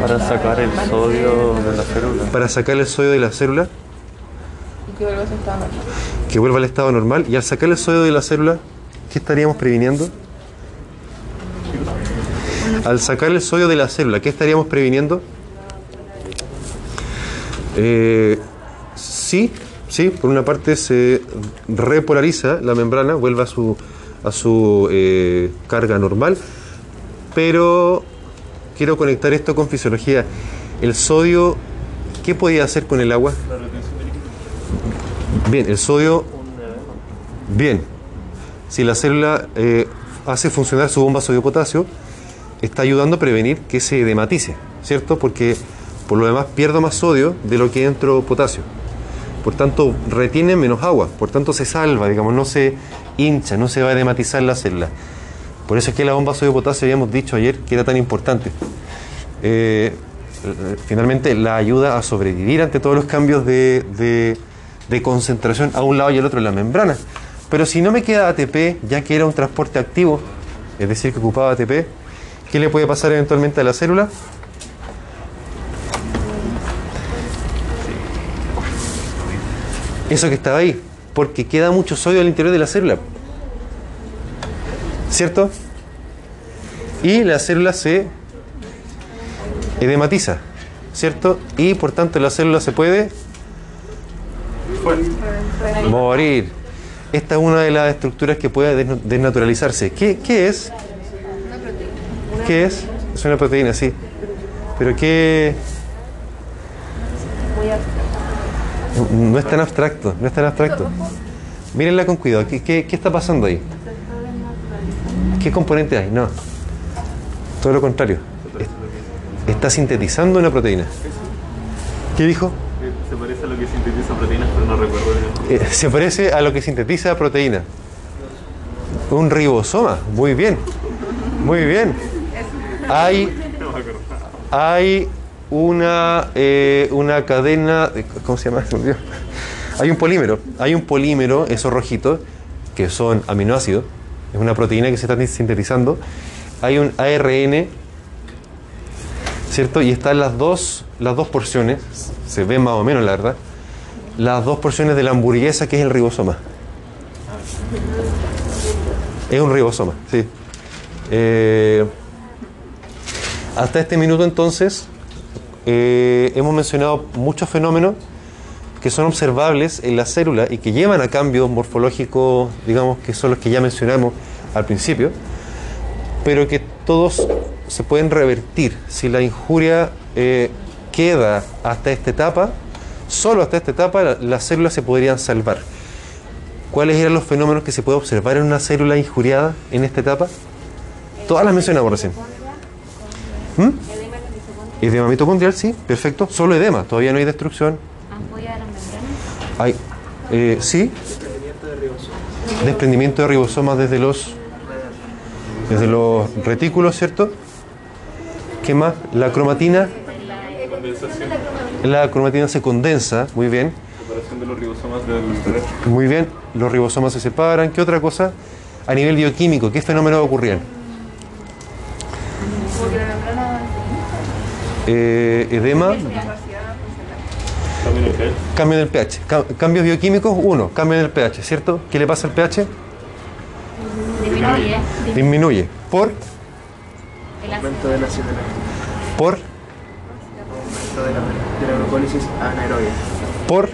Para sacar el sodio de la célula. Para sacar el sodio de la célula, Y que vuelva a su estado normal. que vuelva al estado normal. Y al sacar el sodio de la célula, ¿qué estaríamos previniendo? Al sacar el sodio de la célula, ¿qué estaríamos previniendo? Eh, sí, sí, por una parte se repolariza la membrana, vuelve a su, a su eh, carga normal, pero quiero conectar esto con fisiología. El sodio, ¿qué podía hacer con el agua? Bien, el sodio, bien, si la célula eh, hace funcionar su bomba sodio-potasio, está ayudando a prevenir que se edematice, ¿cierto? Porque por lo demás pierdo más sodio de lo que entro potasio. Por tanto, retiene menos agua, por tanto se salva, digamos, no se hincha, no se va a edematizar la célula. Por eso es que la bomba sodio-potasio habíamos dicho ayer que era tan importante. Eh, eh, finalmente la ayuda a sobrevivir ante todos los cambios de, de- de concentración a un lado y al otro en la membrana. Pero si no me queda ATP, ya que era un transporte activo, es decir, que ocupaba ATP, ¿qué le puede pasar eventualmente a la célula? Eso que estaba ahí, porque queda mucho sodio al interior de la célula. ¿Cierto? Y la célula se edematiza, ¿cierto? Y por tanto la célula se puede morir. Esta es una de las estructuras que puede desna- desnaturalizarse. ¿Qué, qué es? ¿Qué es? Es una proteína, sí. Pero ¿qué? No es tan abstracto, no es tan abstracto. Mírenla con cuidado. ¿Qué, qué, qué está pasando ahí? ¿Qué componente hay? No. Todo lo contrario. Es- Está sintetizando una proteína. ¿Qué dijo? Se parece a lo que sintetiza proteínas, pero no recuerdo bien. Eh, se parece a lo que sintetiza proteína. Un ribosoma. Muy bien. Muy bien. Hay, hay una, eh, una cadena. de- ¿Cómo se llama? Hay un polímero. Hay un polímero, esos rojitos, que son aminoácidos. Es una proteína que se está sintetizando. Hay un ARN, ¿cierto? Y están las dos, las dos porciones. Se ven más o menos, la verdad las dos porciones de la hamburguesa que es el ribosoma. Es un ribosoma, sí. Eh, hasta este minuto entonces eh, hemos mencionado muchos fenómenos que son observables en la célula y que llevan a cambios morfológicos, digamos que son los que ya mencionamos al principio, pero que todos se pueden revertir si la injuria eh, queda hasta esta etapa solo hasta esta etapa la- las células se podrían salvar. ¿cuáles eran los fenómenos que se puede observar en una célula injuriada en esta etapa? Todas las mencionamos recién. ¿Mm? Edema mitocondrial, sí, perfecto. Solo edema, todavía no hay destrucción. Ampolla de las membranas. Hay, eh, sí. Desprendimiento de ribosomas desde los desde los retículos, ¿cierto? ¿Qué más? La cromatina. La cromatina se condensa, muy bien. Separación de los ribosomas del Muy bien, los ribosomas se separan. ¿Qué otra cosa? A nivel bioquímico, ¿qué fenómenos ocurrían? Eh, edema, Cambio en el pH. cambio del pH. Ca- cambios bioquímicos, uno, cambio del pH, ¿cierto? ¿Qué le pasa al pH? Disminuye. Disminuye. ¿Por? El ácido. Aumento de la acetilona. ¿Por? Aumento de la, de la glucólisis anaerobia. ¿Por?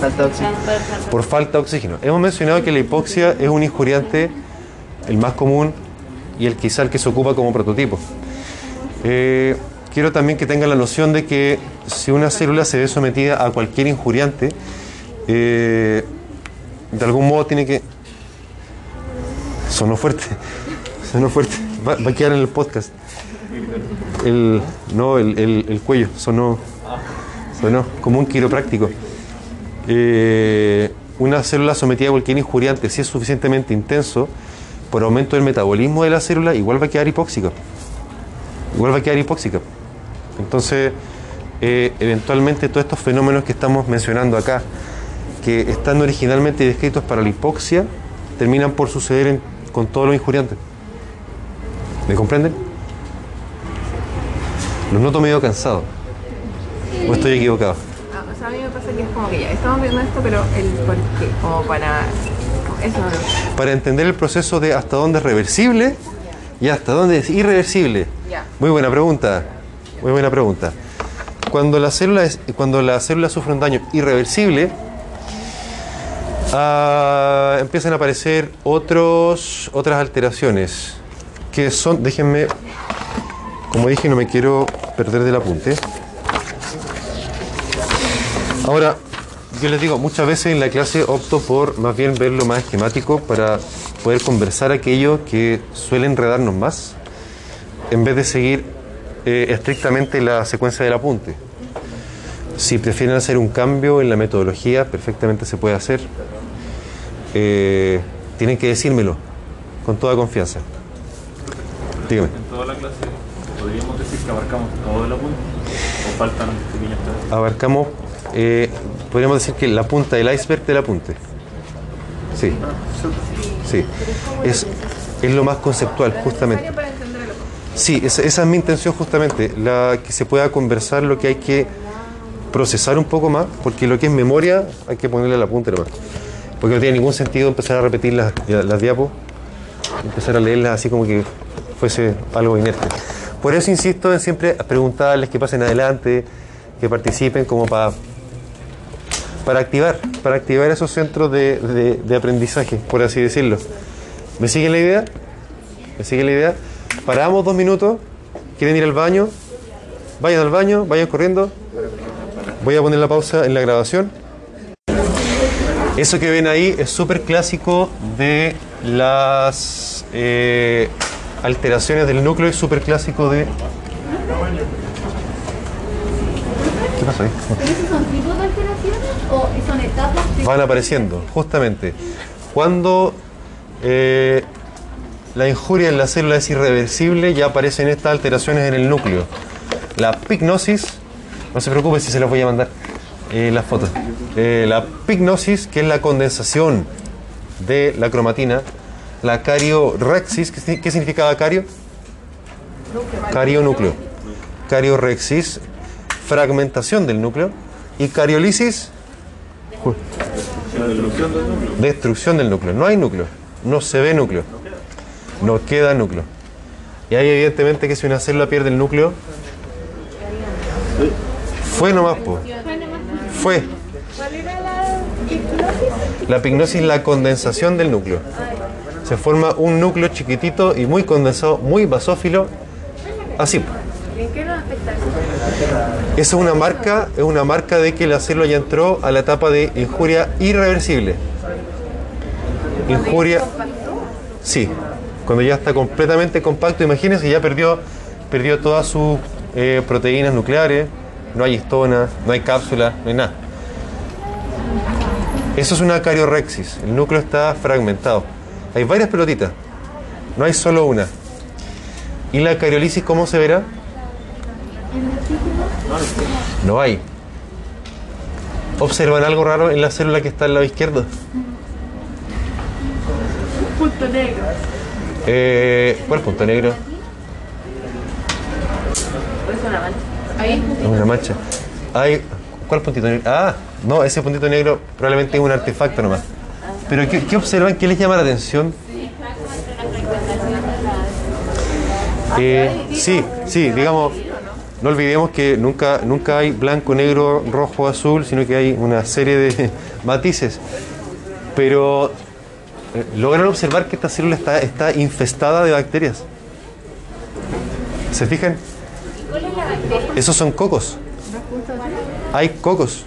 Falta de oxígeno. por falta de oxígeno. Hemos mencionado que la hipoxia es un injuriante, el más común y el quizá el que se ocupa como prototipo. Eh, quiero también que tengan la noción de que si una célula se ve sometida a cualquier injuriante, eh, de algún modo tiene que... Sonó fuerte, sonó fuerte. Va, a quedar en el podcast. El, no, el, el- el cuello, sonó, sonó como un quiropráctico. Eh, una célula sometida a cualquier injuriante, si es suficientemente intenso, por aumento del metabolismo de la célula, igual va a quedar hipóxica. Igual va a quedar hipóxica. Entonces, eh, eventualmente todos estos fenómenos que estamos mencionando acá, que están originalmente descritos para la hipoxia, terminan por suceder en- con todos los injuriantes. ¿Me comprenden? Los noto medio cansados. ¿O estoy equivocado? Ah, o sea, a mí me pasa que es como que ya estamos viendo esto, pero el por qué, como para. Eso para entender el proceso de hasta dónde es reversible y hasta dónde es irreversible. Muy buena pregunta. Muy buena pregunta. Cuando la célula es, cuando la célula sufre un daño irreversible, ah, empiezan a aparecer otros, otras alteraciones que son, déjenme, como dije, no me quiero perder del apunte. Ahora, yo les digo, muchas veces en la clase opto por más bien verlo más esquemático para poder conversar aquello que suele enredarnos más, en vez de seguir eh, estrictamente la secuencia del apunte. Si prefieren hacer un cambio en la metodología, perfectamente se puede hacer. Eh, tienen que decírmelo con toda confianza. Dígame. En toda la clase, ¿podríamos decir que abarcamos todo el apunte? ¿O faltan pequeñas abarcamos, eh, podríamos decir que la punta del iceberg del apunte. Sí. Sí. Es, es lo más conceptual, justamente. Sí, esa, esa es mi intención justamente, la que se pueda conversar lo que hay que procesar un poco más, porque lo que es memoria hay que ponerle la punta nomás. Porque no tiene ningún sentido empezar a repetir las, las diapos, empezar a leerlas así como que fuese algo inerte. Por eso insisto en siempre preguntarles que pasen adelante, que participen como para para activar, para activar esos centros de, de- aprendizaje, por así decirlo. ¿Me siguen la idea? ¿Me siguen la idea? Paramos dos minutos, quieren ir al baño, vayan al baño, vayan corriendo. Voy a poner la pausa en la grabación. Eso que ven ahí es súper clásico de las eh, alteraciones del núcleo, es súper clásico de... ¿Qué pasó ahí? O son etapas de van apareciendo, justamente. Cuando eh, la injuria en la célula es irreversible, ya aparecen estas alteraciones en el núcleo. La pignosis, no se preocupe si se las voy a mandar eh, las fotos. Eh, la pignosis, que es la condensación de la cromatina. La cariorexis, ¿qué, qué significaba cario? Carionúcleo. Cariorexis, fragmentación del núcleo. Y cariolisis, destrucción del núcleo. No hay núcleo, no se ve núcleo, no queda núcleo. Y ahí evidentemente que si una célula pierde el núcleo, fue nomás, po. fue. La pignosis es la condensación del núcleo. Se forma un núcleo chiquitito y muy condensado, muy basófilo, así. ¿En qué nos afecta eso? Eso es una marca, es una marca de que la célula ya entró a la etapa de injuria irreversible. Injuria. Sí, cuando ya está completamente compacto, imagínense, ya perdió, perdió todas sus eh, proteínas nucleares, no hay histona, no hay cápsula, no hay nada. Eso es una cariorexis, el núcleo está fragmentado. Hay varias pelotitas, no hay solo una. ¿Y la cariolisis cómo se verá? No hay. ¿Observan algo raro en la célula que está al lado izquierdo? Punto negro. Eh, ¿Cuál punto negro? Es una mancha. Ahí. Es una mancha. Hay, ¿Cuál puntito negro? Ah, no, ese puntito negro probablemente es un artefacto nomás. Pero ¿qué, qué observan? ¿Qué les llama la atención? Eh, sí, sí, digamos, no olvidemos que nunca, nunca hay blanco, negro, rojo, azul, sino que hay una serie de matices. Pero eh, logran observar que esta célula está, está infestada de bacterias. ¿Se fijan? Esos son cocos. Hay cocos.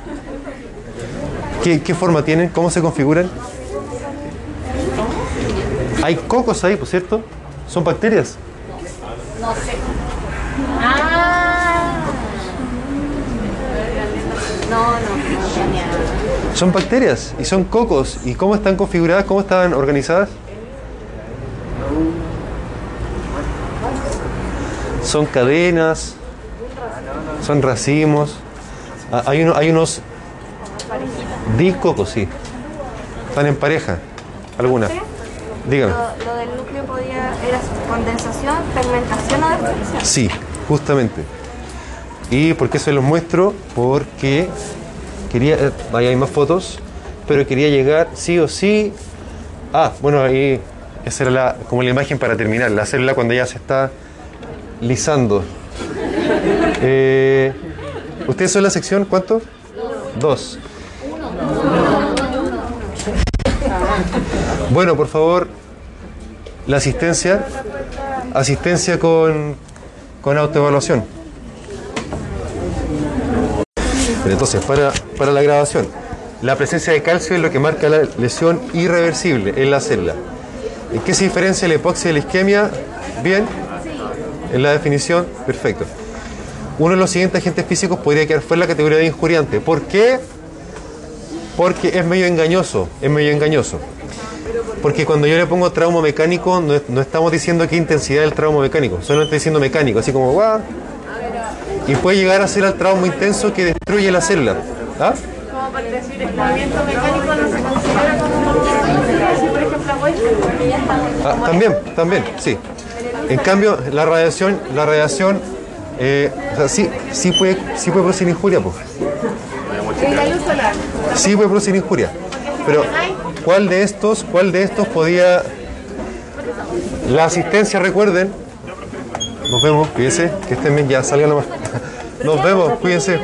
¿Qué, qué forma tienen? ¿Cómo se configuran? Hay cocos ahí, por cierto. Son bacterias. Son bacterias y son cocos. ¿Y cómo están configuradas? ¿Cómo están organizadas? Son cadenas, son racimos. Ah, Hay, uno- hay unos dicocos, sí. Están en pareja. ¿Alguna? Dígame. Lo, lo del núcleo podía, era condensación, fermentación o destrucción. Sí, justamente. ¿Y por qué se los muestro? Porque quería, eh, ahí hay más fotos, pero quería llegar sí o sí. Ah, bueno, ahí esa era la, como la imagen para terminar, la célula cuando ya se está lisando. Eh, ¿Ustedes son la sección cuánto? Dos. Bueno, por favor, la asistencia, asistencia con, con autoevaluación. Pero entonces, para, para la grabación, la presencia de calcio es lo que marca la lesión irreversible en la célula. ¿En qué se diferencia la hipoxia de la isquemia? Bien. En la definición, perfecto. Uno de los siguientes agentes físicos podría quedar fuera de la categoría de injuriante. ¿Por qué? Porque es medio engañoso, es medio engañoso. Porque cuando yo le pongo trauma mecánico, no, no estamos diciendo qué intensidad del trauma mecánico, solo estoy diciendo mecánico, así como guau. Y puede llegar a ser al trauma intenso que destruye la célula. ¿Ah? Como por decir, mecánico no se considera como movimiento. Si por ejemplo hago esto, porque ya está Ah, también, también, sí. En cambio, la radiación, la radiación, eh, o sea, sí, sí puede, sí puede producir injuria, pues. Y la luz solar. Sí puede producir injuria. Pero, ¿cuál de estos, cuál de estos podía... La asistencia, recuerden. Nos vemos, cuídense, que estén bien, ya salgan nomás. Nos vemos, cuídense.